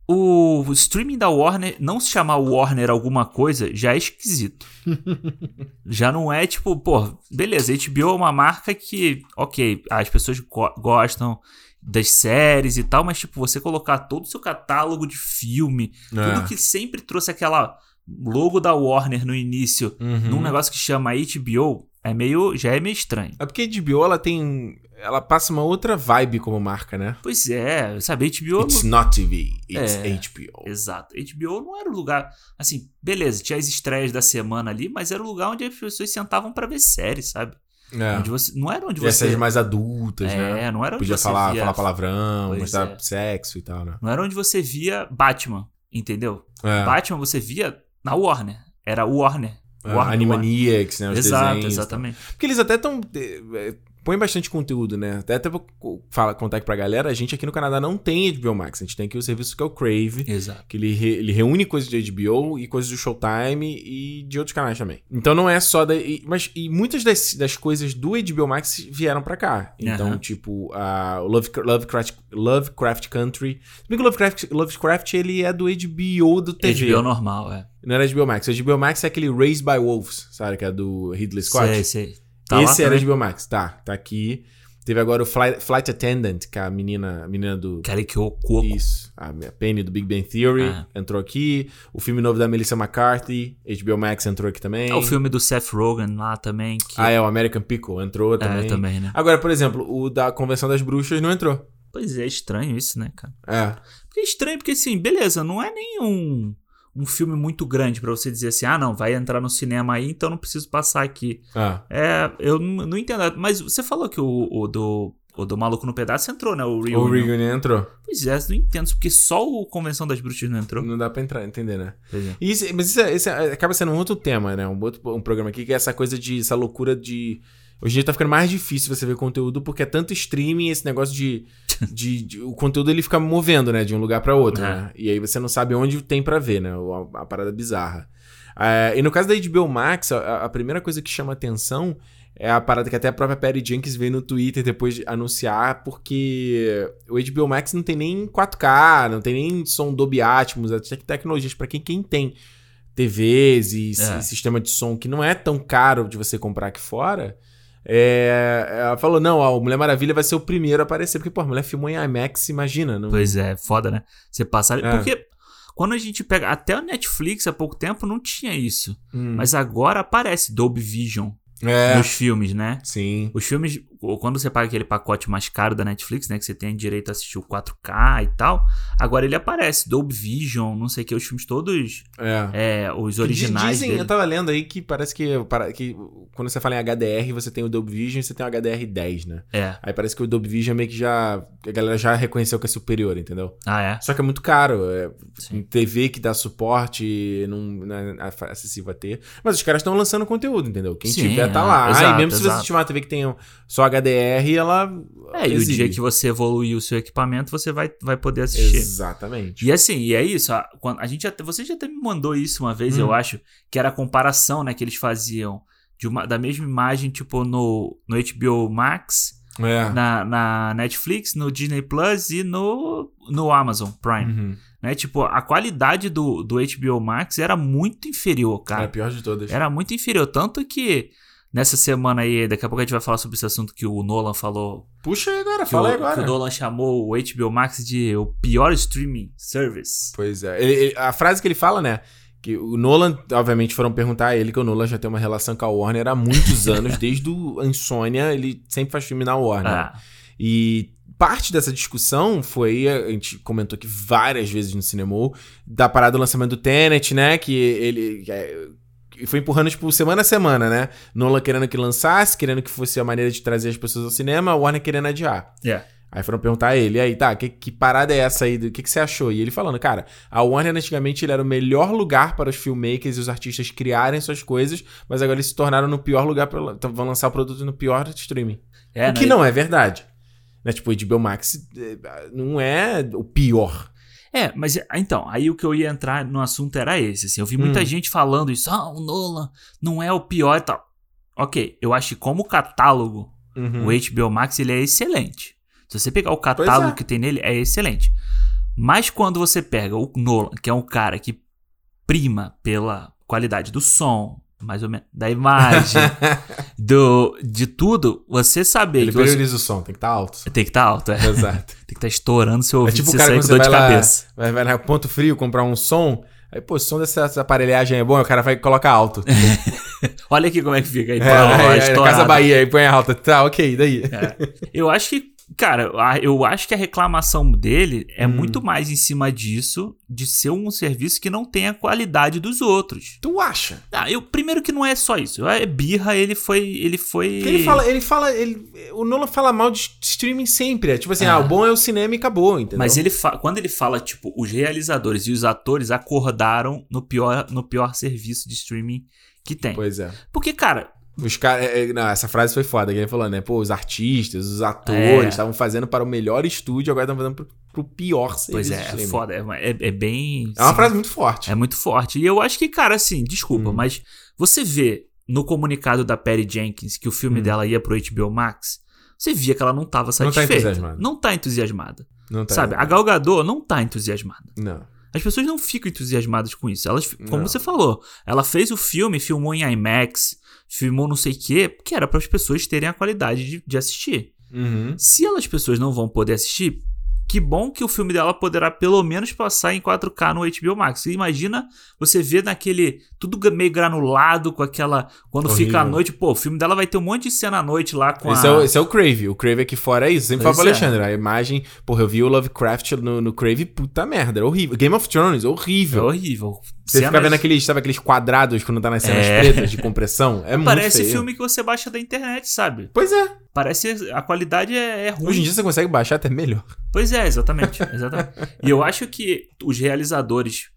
o streaming da Warner não se chamar Warner alguma coisa já é esquisito. [LAUGHS] já não é tipo, pô, beleza, HBO é uma marca que, ok, as pessoas go- gostam das séries e tal, mas tipo, você colocar todo o seu catálogo de filme, É. tudo que sempre trouxe aquela logo da Warner no início, Uhum. num negócio que chama HBO, é meio, já é meio estranho. É porque a HBO, ela tem... Ela passa uma outra vibe como marca, né? Pois é, sabe, HBO. It's não- not TV, it's É. HBO. Exato. HBO não era o lugar. Assim, beleza, tinha as estreias da semana ali, mas era o lugar onde as pessoas sentavam pra ver séries, sabe? É. Onde você, não era onde E essas você. mais adultas, né? É, não era onde Podia você falar, via. falar palavrão, Pois mostrar é. sexo e tal, né? Não era onde você via Batman, entendeu? É. Batman você via na Warner. Era Warner. Warner, Animaniacs, né? Os Exato, desenhos. exatamente. Porque eles até estão. Põe bastante conteúdo, né? Até, até vou falar, contar aqui pra galera, a gente aqui no Canadá não tem HBO Max. A gente tem aqui o serviço que é o Crave. Exato. Que ele, re- ele reúne coisas de HBO e coisas do Showtime e de outros canais também. Então não é só da. e- mas e muitas das, das coisas do HBO Max vieram pra cá. Então, Aham. tipo, a, Love, Lovecraft, Lovecraft Country. Se bem que o Lovecraft, Lovecraft ele é do HBO do TV. HBO normal, é. Não era HBO Max. O HBO Max é aquele Raised by Wolves, sabe? Que é do Ridley Scott. Sei, sei. Tá lá Esse era também? HBO Max. Tá, tá aqui. Teve agora o Flight, Flight Attendant, que é a menina, a menina do. Aquele que o coco. Isso, a Penny do Big Bang Theory Ah. entrou aqui. O filme novo da Melissa McCarthy, HBO Max entrou aqui também. É o filme do Seth Rogen lá também. Que... Ah, é, o American Pickle entrou também. É, também, né? Agora, por exemplo, o da Convenção das Bruxas não entrou. Pois é, estranho isso, né, cara? É. Porque é estranho, porque assim, beleza, não é nenhum um filme muito grande pra você dizer assim, ah, não, vai entrar no cinema aí, então não preciso passar aqui. Ah. É, eu não, entendo. Mas você falou que o, o do, o do Maluco no Pedaço entrou, né? O O Reunion. Reunion entrou. Pois é, não entendo, porque só o Convenção das Bruxas não entrou. Não dá pra entrar, entender, né? É. Isso- mas isso, é- isso é- acaba sendo um outro tema, né? Um outro um programa aqui que é essa coisa de. essa loucura de. Hoje em dia tá ficando mais difícil você ver conteúdo porque é tanto streaming, esse negócio de. [LAUGHS] de- de- o conteúdo ele fica movendo, né? De um lugar pra outro, É. né? E aí você não sabe onde tem pra ver, né? A, a parada bizarra. É, e no caso da HBO Max, a, a primeira coisa que chama atenção é a parada que até a própria Perry Jenkins veio no Twitter depois de anunciar, porque o HBO Max não tem nem 4K, não tem nem som Dolby Atmos, até que tecnologias para quem, quem tem TVs e É. si- sistema de som que não é tão caro de você comprar aqui fora. É, ela falou: não, ó, o Mulher Maravilha vai ser o primeiro a aparecer, porque, pô, a mulher filmou em IMAX, imagina. Não... Pois é, foda, né? Você passar. É. Porque quando a gente pega. Até o Netflix há pouco tempo não tinha isso. Hum. Mas agora aparece Dolby Vision É. nos filmes, né? Sim. Os filmes, quando você paga aquele pacote mais caro da Netflix, né? Que você tem direito a assistir o 4K e tal. Agora ele aparece, Dolby Vision, não sei o que, os filmes todos, É. é, os originais Dizem, dele. eu tava lendo aí que parece que, que quando você fala em HDR, você tem o Dolby Vision e você tem o HDR10, né? É. Aí parece que o Dolby Vision meio que já. A galera já reconheceu que é superior, entendeu? Ah, é? Só que é muito caro. É, Sim. TV que dá suporte, não, não é acessível a ter. Mas os caras estão lançando conteúdo, entendeu? Quem Sim, tiver tá é, lá. exato, e mesmo se você exato. tiver uma TV que tenha só HDR, ela. É, e o dia que você evoluir o seu equipamento, você vai, vai poder assistir. Exatamente. E assim, e é isso. A, a gente até, você já até me mandou isso uma vez, Hum. eu acho, que era a comparação, né, que eles faziam de uma, da mesma imagem, tipo, no, no HBO Max, É. na, na Netflix, no Disney Plus e no, no Amazon Prime. Uhum. Né? Tipo, a qualidade do, do HBO Max era muito inferior, É a cara. pior de todas. Era muito inferior. Tanto que nessa semana aí, daqui a pouco a gente vai falar sobre esse assunto que o Nolan falou. Puxa aí agora, Que, fala aí o, que agora. o Nolan chamou o HBO Max de o pior streaming service. Pois é. Ele- ele- a frase que ele fala, né? Que o Nolan, obviamente, foram perguntar a ele que o Nolan já tem uma relação com a Warner há muitos [LAUGHS] anos, desde o Insônia, ele sempre faz filme na Warner. Ah, E parte dessa discussão foi, a gente comentou aqui várias vezes no cinema, da parada do lançamento do Tenet, né? Que ele. é, e foi empurrando, tipo, semana a semana, né? Nolan querendo que lançasse, querendo que fosse a maneira de trazer as pessoas ao cinema, Warner querendo adiar. É. Aí foram perguntar a ele, aí, tá, que, que parada é essa aí? O que, que você achou? E ele falando, cara, a Warner antigamente era o melhor lugar para os filmmakers e os artistas criarem suas coisas, mas agora eles se tornaram no pior lugar para então vão lançar o produto no pior streaming. É, o que né? não é verdade. Né? Tipo, o HBO Max eh, não é o pior. É, mas é- então, aí o que eu ia entrar no assunto era esse. Assim, eu vi muita Hum. gente falando isso, ah, o Nolan não é o pior e tal. Ok, eu acho que como catálogo, Uhum. o HBO Max ele é excelente. Se você pegar o catálogo é. que tem nele, é excelente. Mas quando você pega o Nolan, que é um cara que prima pela qualidade do som, mais ou menos, da imagem, [LAUGHS] do, de tudo, você saber Ele que você prioriza o som, tem que estar alto. tem que estar alto, é. Exato. Tem que estar estourando seu É ouvido tipo o você que com dor de lá, cabeça. vai, vai na Ponto Frio comprar um som, aí, pô, o som dessa, dessa aparelhagem é bom, o cara vai colocar alto. [LAUGHS] Olha aqui como é que fica aí. É, pô, aí, aí, estourado. Casa Bahia, aí põe alta. Tá, ok, daí. É. Eu acho que, cara, eu acho que a reclamação dele é Hum. muito mais em cima disso, de ser um serviço que não tem a qualidade dos outros. Tu acha? Ah, eu, primeiro que não é só isso. É birra, ele foi. Ele foi. Ele fala, ele fala, ele, o Nolan fala mal de streaming sempre. É tipo assim, ah, Ah. o bom é o cinema e acabou, entendeu? Mas ele fa- quando ele fala, tipo, os realizadores e os atores acordaram no pior, no pior serviço de streaming que tem. Pois é. Porque, cara, Os caras. não, essa frase foi foda, que ele falou, né? Pô, os artistas, os É. atores estavam fazendo para o melhor estúdio, agora estão fazendo pro, pro pior serviço. pois é, é foda. É, é- é bem. É uma sim, frase muito forte. É muito forte. E eu acho que, cara, assim, desculpa, Hum. mas você vê no comunicado da Perry Jenkins que o filme Hum. dela ia pro HBO Max, você via que ela não tava Não tá satisfeita. entusiasmada. Não tá entusiasmada. Não tá. Sabe? A Gal Gadot não tá entusiasmada. Não. As pessoas não ficam entusiasmadas com isso. Elas, como Não. você falou, ela fez o filme, filmou em IMAX, filmou não sei o quê, que era para as pessoas terem a qualidade de, de assistir. Uhum. Se elas pessoas não vão poder assistir, que bom que o filme dela poderá pelo menos passar em 4K no HBO Max. E imagina você ver naquele tudo meio granulado com aquela quando Horrível. fica à noite, pô, o filme dela vai ter um monte de cena à noite lá com Esse, a é o, esse é o Crave. O Crave aqui fora é isso. Sempre falo pro é. Alexandre. A imagem. Porra, eu vi o Lovecraft no, no Crave, puta merda. Era horrível. Game of Thrones, É horrível. horrível. Você fica Cenas- vendo aqueles, sabe, aqueles quadrados quando tá nas cenas É. pretas de compressão? É [LAUGHS] muito Parece feio. filme que você baixa da internet, sabe? Pois é. Parece a qualidade é, é ruim. Hoje em dia você consegue baixar até melhor. Pois é, exatamente, exatamente. e eu acho que os realizadores,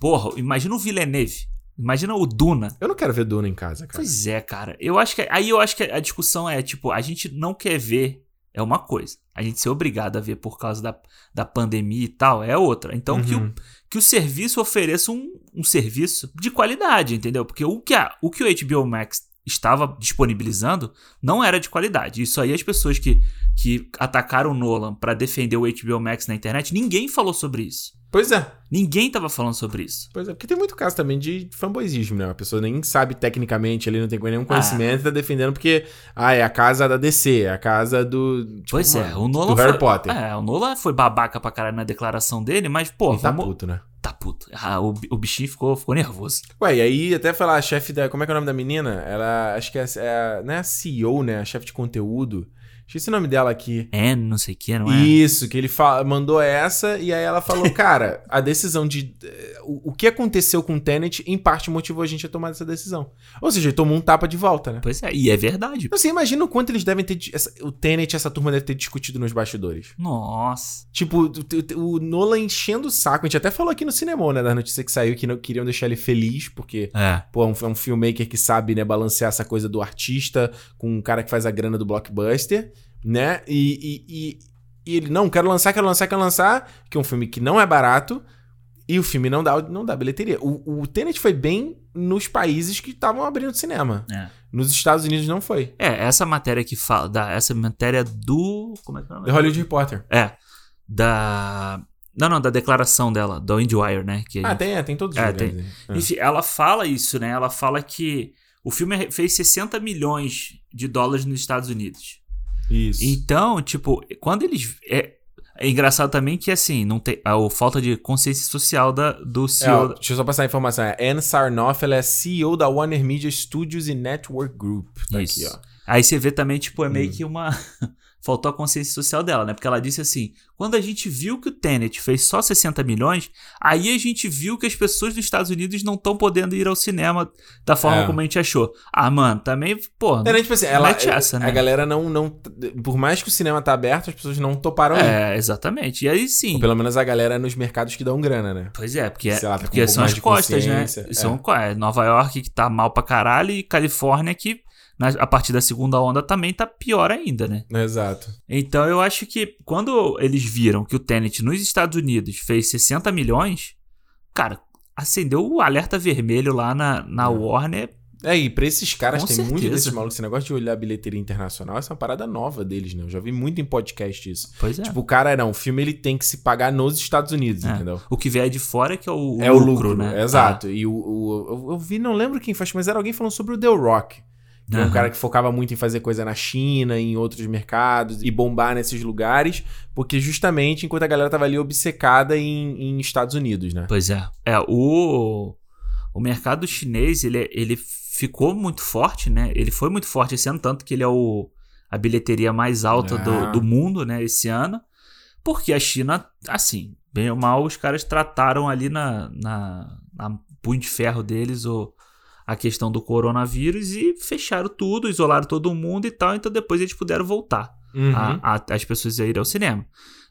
porra, imagina o Villeneuve, imagina o Duna. Eu não quero ver Duna em casa, cara. Pois é, cara. Eu acho que aí eu acho que a discussão é tipo, a gente não quer ver é uma coisa. A gente ser obrigado a ver por causa da, da pandemia e tal é outra. Então que, Uhum. o, que o serviço ofereça um, um serviço de qualidade, entendeu? Porque o que, a, o que o HBO Max estava disponibilizando não era de qualidade. Isso aí as pessoas que, que atacaram o Nolan pra defender o HBO Max na internet, ninguém falou sobre isso. Pois é. Ninguém tava falando sobre isso. Pois é. Porque tem muito caso também de fanboyismo, né? A pessoa nem sabe tecnicamente ali, não tem nenhum conhecimento e tá defendendo porque, ah, é a casa da DC, é a casa do. tipo, Pois é, o Nolan Do Harry foi, Potter. É, o Nolan foi babaca pra caralho na declaração dele, mas, pô, Ele tá vamos... puto, né? Tá puto. Ah, o, o bichinho ficou, ficou nervoso. Ué, e aí até falar a chefe da. Como é que é o nome da menina? Ela. Acho que é, é não é a CEO, né? A chefe de conteúdo. Esqueci o nome dela aqui. É, não sei o que, não é? Isso, que ele mandou essa e aí ela falou, [LAUGHS] cara, a decisão de. eh, O, o que aconteceu com o Tenet, em parte, motivou a gente a tomar essa decisão. Ou seja, ele tomou um tapa de volta, né? Pois é, e é verdade. Você imagina o quanto eles devem ter. essa- o Tenet, essa turma deve ter discutido nos bastidores. Nossa. Tipo, o, o- o Nolan enchendo o saco. A gente até falou aqui no cinema, né? Da notícia que saiu, que não queriam deixar ele feliz, porque É. Pô, é um, é um filmmaker que sabe, né, balancear essa coisa do artista com um cara que faz a grana do blockbuster, né? E, e, e- e ele, não, quero lançar, quero lançar, quero lançar, que é um filme que não é barato e o filme não dá, não dá bilheteria. O, o Tenet foi bem nos países que estavam abrindo cinema. É. Nos Estados Unidos não foi. É, essa matéria que fala. Da, essa matéria do. Como é que é o nome? The Hollywood Reporter. É. Da. Não, não, da declaração dela, do IndieWire, né? Que Ah, tem, é, tem todos os É, tem. aí. Ah. Enfim, ela fala isso, né? Ela fala que o filme fez 60 milhões de dólares nos Estados Unidos. Isso. Então, tipo, quando eles. É, é engraçado também que, assim, não tem. A, a falta de consciência social da, do É, CEO. ó, deixa eu só passar a informação. A Anne Sarnoff, ela é CEO da Warner Media Studios e Network Group. Tá Isso. aqui, ó. Aí você vê também, tipo, é meio Hum. que uma. [LAUGHS] Faltou a consciência social dela, né? Porque ela disse assim: quando a gente viu que o Tenet fez só 60 milhões, aí a gente viu que as pessoas dos Estados Unidos não estão podendo ir ao cinema da forma É. como a gente achou. Ah, mano, também, pô. É, né, tipo assim, ela, essa, né? a galera não, não. Por mais que o cinema tá aberto, as pessoas não toparam ir. É, exatamente. E aí sim. Ou pelo menos a galera nos mercados que dão grana, né? Pois é, porque, Sei lá, tá um porque pouco são as costas, né? é. São é, Nova York que tá mal pra caralho e Califórnia que a partir da segunda onda também tá pior ainda, né? Exato. Então eu acho que quando eles viram que o Tenet nos Estados Unidos fez 60 milhões, cara, acendeu o alerta vermelho lá na, na Warner. É, e pra esses caras, Com tem muito certeza. desses malucos. Esse negócio de olhar bilheteria internacional, essa é uma parada nova deles, né? Eu já vi muito em podcast isso. Pois é. Tipo, o cara, não, o filme ele tem que se pagar nos Estados Unidos, É. entendeu? O que vier de fora é que é o, é lucro, o lucro, né? Exato. E o, o- eu, eu vi, não lembro quem faz, mas era alguém falando sobre o The Rock. Que é um cara que focava muito em fazer coisa na China, em outros mercados, e bombar nesses lugares, porque justamente enquanto a galera tava ali obcecada em, em Estados Unidos, né? Pois é. É, o, o mercado chinês, ele, ele ficou muito forte, né? Ele foi muito forte esse ano, tanto que ele é o, a bilheteria mais alta É. do, do mundo, né? Esse ano. Porque a China, assim, bem ou mal, os caras trataram ali na, na, na punho de ferro deles o, a questão do coronavírus e fecharam tudo, isolaram todo mundo e tal. Então depois eles puderam voltar Uhum. a, a- as pessoas a irem ao cinema.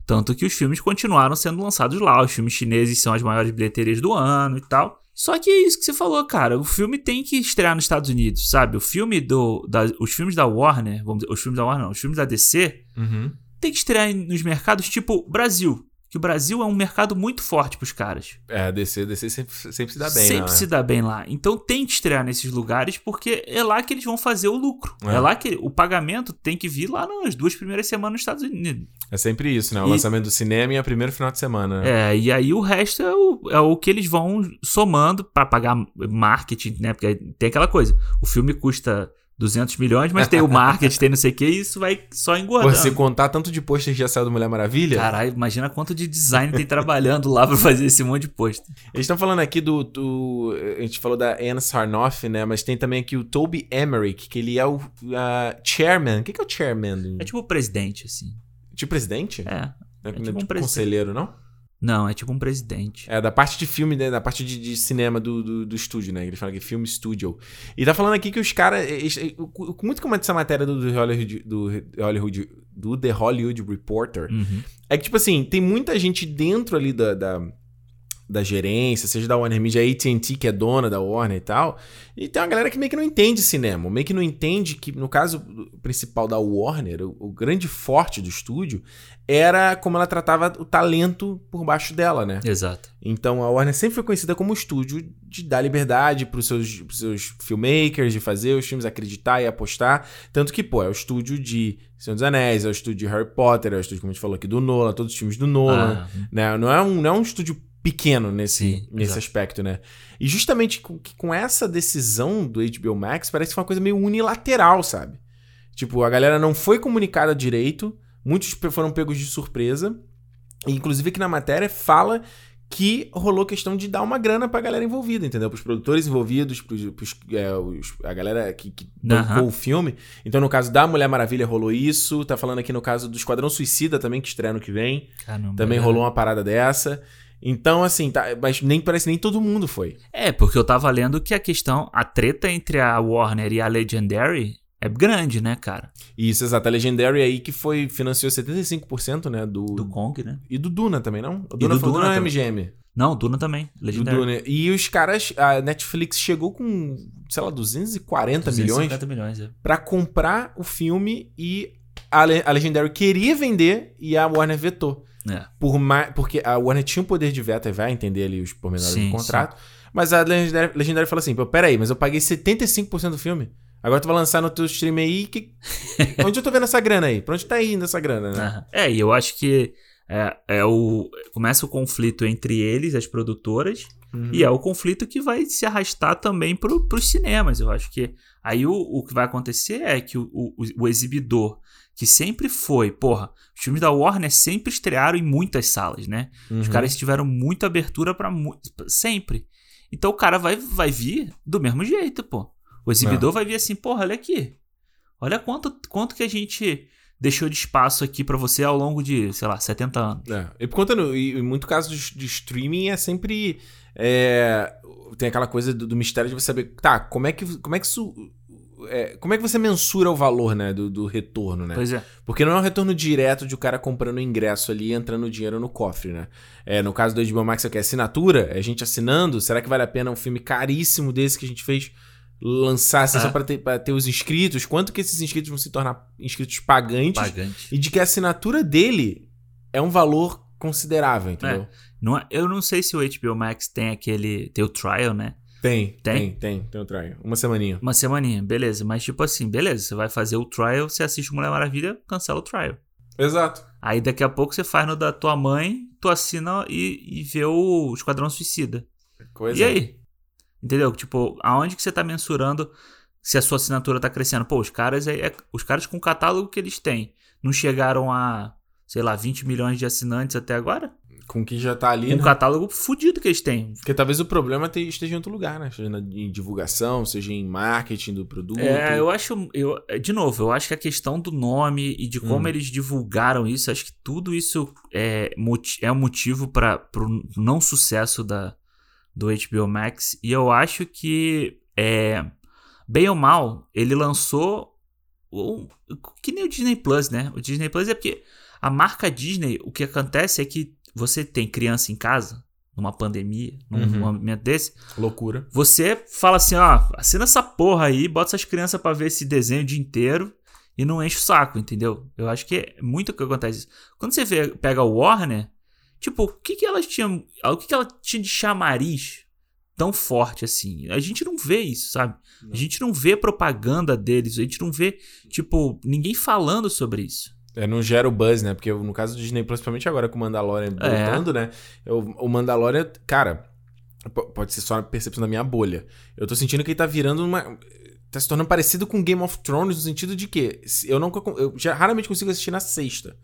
Tanto que os filmes continuaram sendo lançados lá. Os filmes chineses são as maiores bilheterias do ano e tal. Só que é isso que você falou, cara. O filme tem que estrear nos Estados Unidos, sabe? O filme do. Da, os filmes da Warner, vamos dizer, os filmes da Warner, não, os filmes da DC, Uhum. tem que estrear nos mercados tipo Brasil. Que o Brasil é um mercado muito forte pros caras. É, a DC, DC sempre, sempre se dá bem, Sempre né? se dá bem lá. Então tem que estrear nesses lugares porque é lá que eles vão fazer o lucro. É. É, lá que o pagamento tem que vir lá nas duas primeiras semanas nos Estados Unidos. É sempre isso, né? O E- lançamento do cinema e o primeiro final de semana, né? É, e aí o resto é o, é o que eles vão somando pra pagar marketing, né? Porque tem aquela coisa, o filme custa 200 milhões, mas tem o marketing, tem não sei o que, e isso vai só engordando. Você contar tanto de pôster já saiu do Mulher Maravilha. Caralho, imagina quanto de design tem trabalhando lá pra fazer esse monte de pôster. Eles estão falando aqui do, do- A gente falou da Anne Sarnoff, né? Mas tem também aqui o Toby Emmerich, que ele é o ah, chairman. O que, que é o chairman? É tipo o presidente, assim. Tipo presidente? É. Não é não tipo um presidente. conselheiro, não? Não, é tipo um presidente. É, da parte de filme, né? Da parte de, de cinema do, do, do estúdio, né? Eles falam aqui, Film Studio. E tá falando aqui que os caras. Muito como é dessa matéria do, do Hollywood. Do, Hollywood do The Hollywood Reporter. Uhum. É que, tipo assim, tem muita gente dentro ali da, da, da gerência, seja da Warner Media, a AT&T, que é dona da Warner e tal, e tem uma galera que meio que não entende cinema, meio que não entende que, no caso principal da Warner, o, o grande forte do estúdio era como ela tratava o talento por baixo dela, né? Exato. Então a Warner sempre foi conhecida como estúdio de dar liberdade pros seus, pros seus filmmakers, de fazer os filmes acreditar e apostar. Tanto que, pô, é o estúdio de Senhor dos Anéis, é o estúdio de Harry Potter, é o estúdio, como a gente falou aqui, do Nolan, todos os filmes do Nolan. Ah, Né? Não, é um, não é um estúdio pequeno nesse, Sim, nesse exato. aspecto, né? E justamente com, com essa decisão do HBO Max, parece que foi uma coisa meio unilateral, sabe? Tipo, a galera não foi comunicada direito, muitos foram pegos de surpresa. E, inclusive aqui na matéria fala que rolou questão de dar uma grana pra galera envolvida, entendeu? Pros produtores envolvidos, pros, pros, é, os- a galera que, que bancou o filme. Então, no caso da Mulher Maravilha rolou isso. Tá falando aqui no caso do Esquadrão Suicida também, que estreia no que vem. caramba. Também é. rolou uma parada dessa. Então, assim, tá, mas nem parece que nem todo mundo foi. É, porque eu tava lendo que a questão, a treta entre a Warner e a Legendary é grande, né, cara? Isso, exato. A Legendary aí que foi, financiou 75%, né, do... Do Kong, né? E do Duna também, não? O E Duna do foi Duna Duna é. MGM. Não, Duna também. Legendary. Duna. E os caras, a Netflix chegou com, sei lá, 240 milhões 250 milhões, é. pra comprar o filme e a, Le- a Legendary queria vender e a Warner vetou. É. Por mais, porque a Warner tinha o poder de veto e vai entender ali os pormenores Sim, do contrato. Mas a Legendary, Legendary falou assim: peraí, mas eu paguei 75% do filme. Agora tu vai lançar no teu stream aí. Que... [LAUGHS] onde eu tô vendo essa grana aí? Pra onde tá indo essa grana, né? É, e eu acho que é, é o, começa o conflito entre eles, as produtoras, Uhum. e é o conflito que vai se arrastar também pro, pros cinemas. Eu acho que aí o, o que vai acontecer é que o, o, o exibidor, que sempre foi, porra, os filmes da Warner sempre estrearam em muitas salas, né? Os Uhum. caras tiveram muita abertura para sempre. Então o cara vai, vai vir do mesmo jeito, pô. O exibidor vai vir assim, porra, olha aqui. Olha quanto, quanto que a gente deixou de espaço aqui pra você ao longo de, sei lá, 70 anos. É. E por conta, no, em muito caso de, de streaming, é sempre. é, tem aquela coisa do, do mistério de você saber, tá, como é que, como é que isso. É, como é que você mensura o valor, né, do, do retorno, né? Pois é. Porque não é um retorno direto de o cara comprando o ingresso ali e entrando dinheiro no cofre, né? É, no caso do HBO Max, que é assinatura, é a gente assinando, será que vale a pena um filme caríssimo desse que a gente fez lançar assim, É. só pra ter, pra ter os inscritos? Quanto que esses inscritos vão se tornar inscritos pagantes? Pagante. E de que a assinatura dele é um valor considerável, entendeu? Não é- eu não sei se o HBO Max tem aquele. Tem o trial, né? Tem, Tem? tem, tem, tem o trial. Uma semaninha. Uma semaninha, beleza. Mas tipo assim, beleza, você vai fazer o trial, você assiste Mulher Maravilha, cancela o trial. Exato. Aí daqui a pouco você faz no da tua mãe, tu assina e, e vê o Esquadrão Suicida. Coisa. E aí? Entendeu? Tipo, aonde que você tá mensurando se a sua assinatura tá crescendo? Pô, os caras, é, é- os caras com o catálogo que eles têm não chegaram a, sei lá, 20 milhões de assinantes até agora? Com que já tá ali, o né? catálogo fudido que eles têm. Porque talvez o problema te- esteja em outro lugar, né? Seja em divulgação, seja em marketing do produto. É, eu acho. Eu, de novo, eu acho que a questão do nome e de como Hum. eles divulgaram isso, acho que tudo isso é, é um motivo para o não sucesso da, do HBO Max. E eu acho que, é, bem ou mal, ele lançou. o- que nem o Disney Plus, né? O Disney Plus é porque a marca Disney, o que acontece é que você tem criança em casa, numa pandemia, num Uhum. momento desse. Loucura. Você fala assim, ó, assina essa porra aí, bota essas crianças pra ver esse desenho o dia inteiro e não enche o saco, entendeu? Eu acho que é muito que acontece. Quando você vê, pega o Warner, tipo, o que que elas tinham, o que que ela tinha de chamariz tão forte assim? A gente não vê isso, sabe? A gente não vê propaganda deles, a gente não vê, tipo, ninguém falando sobre isso. É, não gera o buzz, né? Porque no caso do Disney principalmente agora com o Mandalorian É. voltando, né? Eu- o Mandalorian, cara, pode ser só a percepção da minha bolha. Eu tô sentindo que ele tá virando uma. Tá se tornando parecido com Game of Thrones no sentido de que eu não eu já raramente consigo assistir na sexta.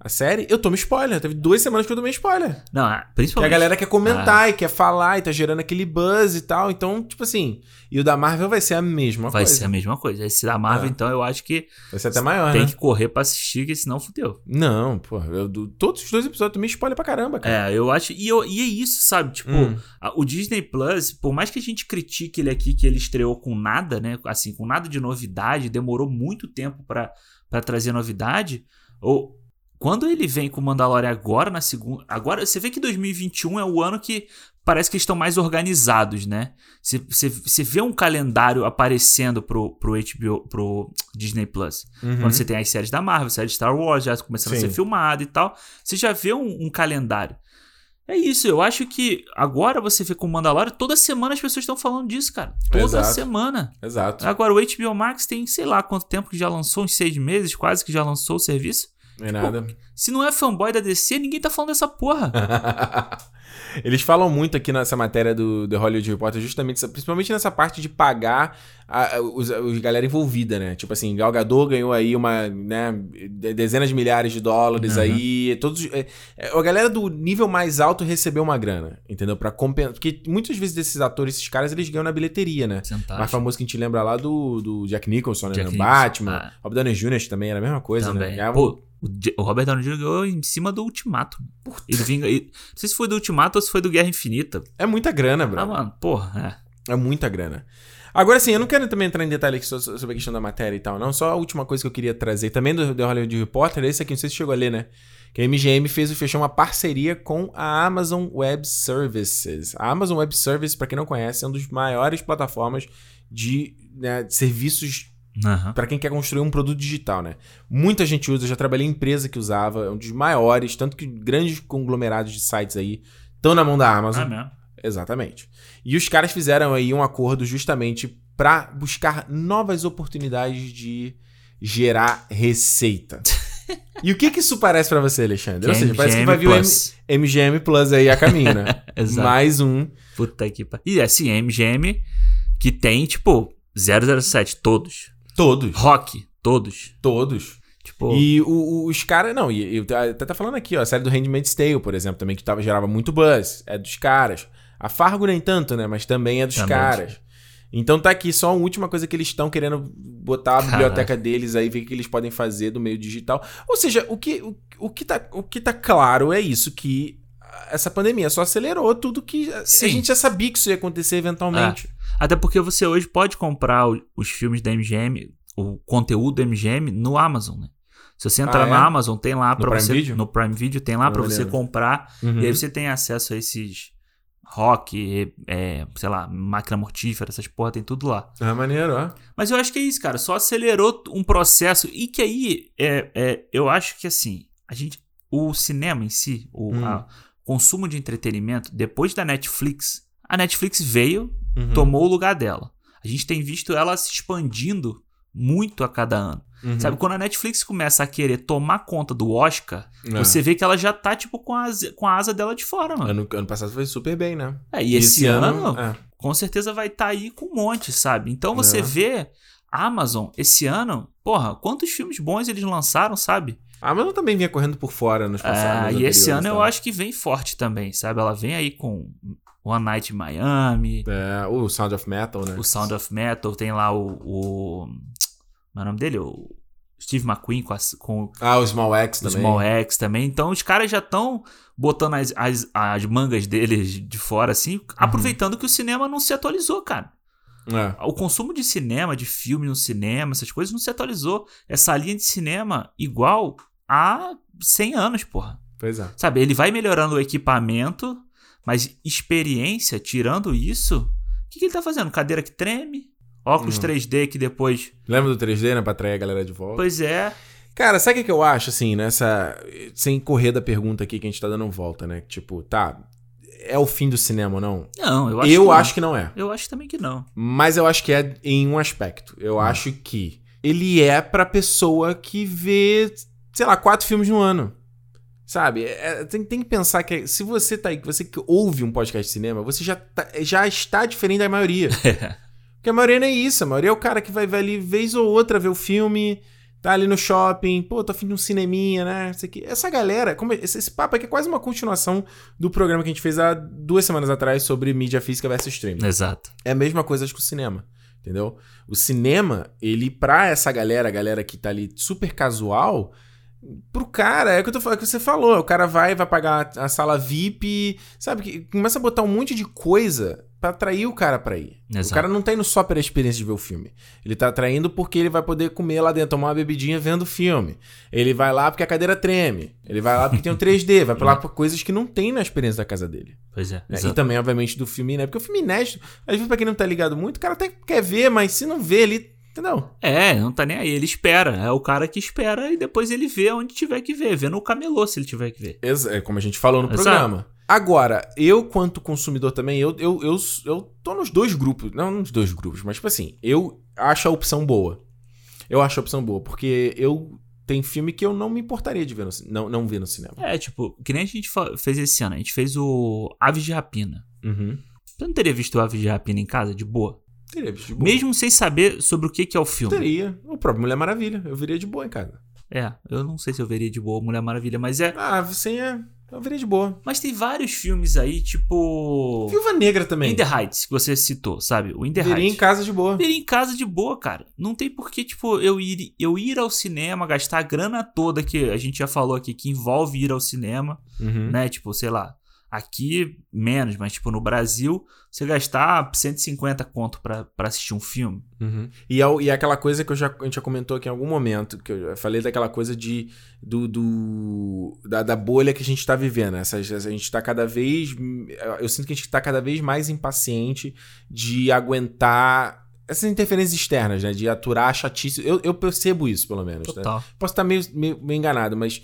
A série, eu tomo spoiler. Teve duas semanas que eu tomei spoiler. Não, é, Que principalmente a galera quer comentar e quer falar e tá gerando aquele buzz e tal. Então, tipo assim. E o da Marvel vai ser a mesma vai coisa. ser a mesma coisa. Esse da Marvel, É. então, eu acho que Vai ser até maior, tem né? que correr pra assistir, que senão fudeu. Não, pô. Eu, do- todos os dois episódios eu tomei spoiler pra caramba, cara. É, eu acho. E, eu- e é isso, sabe? Tipo, Hum. a- o Disney Plus, por mais que a gente critique ele aqui, que ele estreou com nada, né? Assim, com nada de novidade, demorou muito tempo pra pra trazer novidade. Ou. Quando ele vem com o Mandalorian agora, na segunda. Agora, você vê que 2021 é o ano que parece que eles estão mais organizados, né? Você, vê um calendário aparecendo pro, pro HBO, pro Disney Plus. Uhum. Quando você tem as séries da Marvel, séries de Star Wars já começando a Sim. ser filmada e tal, você já vê um, um calendário. É isso, eu acho que agora você vê com o Mandalorian, toda semana as pessoas estão falando disso, cara. Toda Exato. semana. Exato. Agora o HBO Max tem, sei lá quanto tempo que já lançou, uns seis meses quase que já lançou o serviço. Não é nada. Se não é fanboy da DC, ninguém tá falando dessa porra. [LAUGHS] Eles falam muito aqui nessa matéria do The Hollywood Reporter, justamente, principalmente nessa parte de pagar a, a- os, os galera envolvida, né? Tipo assim, Gal Gadot ganhou aí uma, né, de- dezenas de milhares de dólares Uhum. aí, todos, é, é, a galera do nível mais alto recebeu uma grana, entendeu? Pra compensar, porque muitas vezes desses atores, esses caras, eles ganham na bilheteria, né? Sentagem. Mais famoso que a gente lembra lá do, do Jack Nicholson, né? Jack Batman. ah. Robert Downey Jr. também era a mesma coisa, né? Também. Ganhava- Pô, o, Robert Downey Jr. ganhou em cima do Ultimato. Ele vinga, ele- não sei se foi do Ultimato ou se foi do Guerra Infinita. É muita grana, bro. Ah, mano, porra, é. É muita grana. Agora sim, eu não quero também entrar em detalhe sobre a questão da matéria e tal, não. Só a última coisa que eu queria trazer também do The Hollywood Reporter, esse aqui, não sei se chegou a ler, né? Que a MGM fez e fechou uma parceria com a Amazon Web Services. A Amazon Web Services, pra quem não conhece, é uma das maiores plataformas de né, de serviços Aham. Pra quem quer construir um produto digital, né? Muita gente usa, já trabalhei em empresa que usava, é um dos maiores, tanto que grandes conglomerados de sites aí estão na mão da Amazon. Ah, mesmo. Exatamente. E os caras fizeram aí um acordo justamente para buscar novas oportunidades de gerar receita. [LAUGHS] e o que que isso parece pra você, Alexandre? Ou Que seja, parece que MGM vai vir o M- Plus. MGM Plus aí a caminho, né? [LAUGHS] Exato. Mais um. Puta que pariu. E assim, a MGM que tem, tipo, 007, todos. Todos. Rock, todos. Todos. Tipo, E o- os caras, não, e, e até tá falando aqui, ó, a série do Handmaid's Tale, por exemplo, também, que tava, gerava muito buzz, é dos caras. A Fargo nem tanto, né, mas também é dos Também. caras. Então tá aqui só a última coisa que eles estão querendo botar a Caraca. biblioteca deles aí, ver o que eles podem fazer do meio digital. Ou seja, o que, o, o que, tá, o que tá claro é isso, que essa pandemia só acelerou tudo que Sim. a gente já sabia que isso ia acontecer eventualmente. Até porque você hoje pode comprar os filmes da MGM, o conteúdo da MGM no Amazon, né? Se você entrar Ah, é? na Amazon, tem lá pra Prime você. Video? No Prime Video tem lá pra você comprar. Uhum. E aí você tem acesso a esses rock, é, sei lá, máquina mortífera, essas porra, tem tudo lá. Ah, maneiro, ó. Mas eu acho que é isso, cara. Só acelerou um processo. E que aí, é, é, eu acho que assim, a gente. O cinema em si, o Hum. a- consumo de entretenimento, depois da Netflix, a Netflix veio, Uhum. tomou o lugar dela. A gente tem visto ela se expandindo muito a cada ano. Uhum. Sabe, quando a Netflix começa a querer tomar conta do Oscar, É. você vê que ela já tá, tipo, com a, asa- com a asa dela de fora, mano. Ano, ano passado foi super bem, né? É, e esse, ano, é. com certeza vai estar aí com um monte, sabe? Então você É. vê a Amazon esse ano, porra, quantos filmes bons eles lançaram, sabe? A Amazon também vinha correndo por fora nos Ah, passados. e esse ano eu tá? acho que vem forte também, sabe? Ela vem aí com One Night in Miami, É, o Sound of Metal, né? o Sound of Metal, tem lá o. o como é o nome dele? O Steve McQueen com, com Ah, o Small X o também. Small X também. Então os caras já estão botando as, as, as mangas deles de fora, assim, Uhum. aproveitando que o cinema não se atualizou, cara. É. O consumo de cinema, de filme no cinema, essas coisas não se atualizou. Essa linha de cinema igual há 100 anos, porra. Pois é. Sabe, ele vai melhorando o equipamento, mas experiência, tirando isso, o que, que ele tá fazendo? Cadeira que treme, óculos Hum. 3D que depois. Lembra do 3D, né? Pra atrair a galera de volta. Pois é. Cara, sabe o que eu acho, assim, nessa. Sem correr da pergunta aqui que a gente tá dando volta, né? Tipo, tá. É o fim do cinema ou não? Não, eu acho eu que não. acho que não é. Eu acho também que não. Mas eu acho que é em um aspecto. Eu acho que ele é pra pessoa que vê, sei lá, quatro filmes no ano. Sabe? É- tem, tem que pensar que se você tá aí, que você que ouve um podcast de cinema, você já, tá- já está diferente da maioria. [LAUGHS] Porque a maioria não é isso. A maioria é o cara que vai, vai ali vez ou outra ver o filme, tá ali no shopping, pô, tô afim de um cineminha, né? Isso aqui. Essa galera, como esse, esse papo aqui é quase uma continuação do programa que a gente fez há duas semanas atrás sobre mídia física versus streaming. Exato. É a mesma coisa acho, que o cinema. Entendeu? O cinema, ele, pra essa galera, a galera que tá ali super casual, pro cara, é o que, eu tô, é o que você falou. O cara vai, vai pagar a sala VIP, sabe? Que começa a botar um monte de coisa pra atrair o cara pra ir. O Exato. cara não tá indo só pela experiência de ver o filme. Ele tá atraindo porque ele vai poder comer lá dentro, tomar uma bebidinha vendo o filme. Ele vai lá porque a cadeira treme. Ele vai lá porque tem um 3D. Vai pra lá por coisas que não tem na experiência da casa dele. Pois é. né? E também, obviamente, do filme inédito. Porque o filme inédito, às vezes, pra quem não tá ligado muito, o cara até quer ver, mas se não vê ele, entendeu? É, não tá nem aí. Ele espera. É o cara que espera e depois ele vê onde tiver que ver. Vê no camelô se ele tiver que ver. É como a gente falou no Exato. programa. Agora, eu, quanto consumidor também, eu, eu, eu, eu tô nos dois grupos. Não nos dois grupos, mas, tipo assim, eu acho a opção boa. Eu acho a opção boa, porque eu. Tem filme que eu não me importaria de ver no, não, não ver no cinema. É, tipo, que nem a gente fez esse ano. A gente fez o Aves de Rapina. Uhum. Você não teria visto o Aves de Rapina em casa, de boa? Teria visto de boa. Mesmo sem saber sobre o que, que é o filme. Teria. O próprio Mulher Maravilha. Eu viria de boa em casa. É, eu não sei se eu veria de boa Mulher Maravilha, mas é. Ah, você é. Eu viria de boa. Mas tem vários filmes aí, tipo. Viúva Negra também. In the Heights, que você citou, sabe? O In the Viria em Heights. casa de boa. Veria em casa de boa, cara. Não tem por que, tipo, eu ir, eu ir ao cinema, gastar a grana toda que a gente já falou aqui, que envolve ir ao cinema, Uhum. né? Tipo, sei lá, aqui menos, mas, tipo, no Brasil, você gastar 150 conto pra, pra assistir um filme. Uhum. E, é, e é aquela coisa que eu já, a gente já comentou aqui em algum momento, que eu falei daquela coisa de do, do- da, da bolha que a gente tá vivendo. Essa, a gente tá cada vez. Eu sinto que a gente tá cada vez mais impaciente de aguentar essas interferências externas, né? De aturar a chatice. Eu, eu percebo isso, pelo menos. Né? Total. Posso estar meio, meio, meio enganado, mas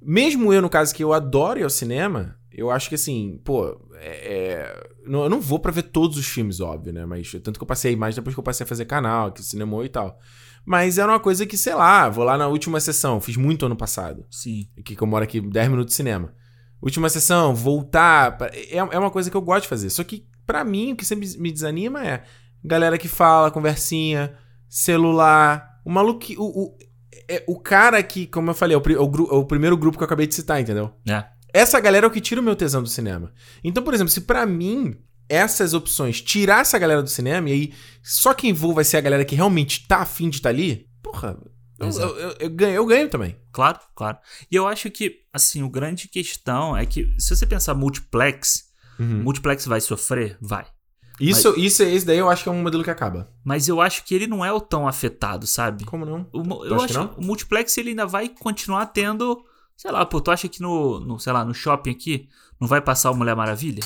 mesmo eu, no caso que eu adoro ir ao cinema, eu acho que assim, pô, é, é, não- eu não vou pra ver todos os filmes, óbvio, né? Mas tanto que eu passei mais depois que eu passei a fazer canal, que cinema e tal. Mas era uma coisa que, sei lá, vou lá na última sessão, fiz muito ano passado, Sim. que que eu moro aqui 10 minutos de cinema. Última sessão, voltar, pra- é, é uma coisa que eu gosto de fazer. Só que pra mim o que sempre me desanima é galera que fala, conversinha, celular, o maluco, o, o, é, o cara que, como eu falei, é o, é o é o primeiro grupo que eu acabei de citar, entendeu? É. Essa galera é o que tira o meu tesão do cinema. Então, por exemplo, se pra mim essas opções, tirar essa galera do cinema e aí só quem voa vai ser a galera que realmente tá afim de estar tá ali, porra, eu, eu, eu, eu, ganho, eu ganho também. Claro, claro. E eu acho que, assim, o grande questão é que se você pensar multiplex, uhum. multiplex vai sofrer? Vai. Isso, mas, isso, esse daí eu acho que é um modelo que acaba. Mas eu acho que ele não é o tão afetado, sabe? Como não? O, eu acho que, não? o multiplex ele ainda vai continuar tendo, sei lá, pô, tu acha que no, no, sei lá, no shopping aqui não vai passar o Mulher Maravilha?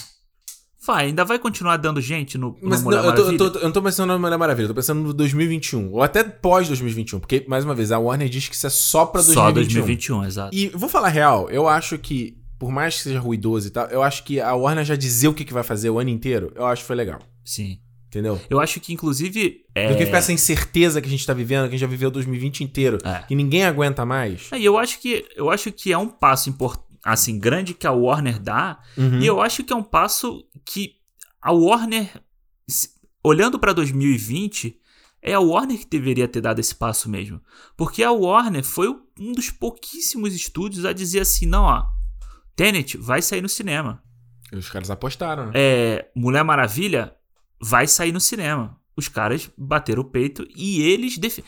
Vai, ainda vai continuar dando gente no, Mas Mulher não, Maravilha? Eu, tô, eu, tô, eu não tô pensando na Mulher Maravilha, eu tô pensando no 2021. Ou até pós 2021. Porque, mais uma vez, a Warner diz que isso é só pra 2021. Só 2021, exato. E vou falar real, eu acho que, por mais que seja ruidoso e tal, eu acho que a Warner já dizer o que, que vai fazer o ano inteiro, eu acho que foi legal. Sim. Entendeu? Eu acho que, inclusive. É... Do que ficar essa incerteza que a gente tá vivendo, que a gente já viveu 2020 inteiro, é. que ninguém aguenta mais. É, e eu acho que eu acho que é um passo importante, assim, grande que a Warner dá. Uhum. E eu acho que é um passo que a Warner, olhando para 2020, é a Warner que deveria ter dado esse passo mesmo. Porque a Warner foi um dos pouquíssimos estúdios a dizer assim: não, ó, Tenet vai sair no cinema. Os caras apostaram, né? É, Mulher Maravilha vai sair no cinema os caras bateram o peito e eles. Def...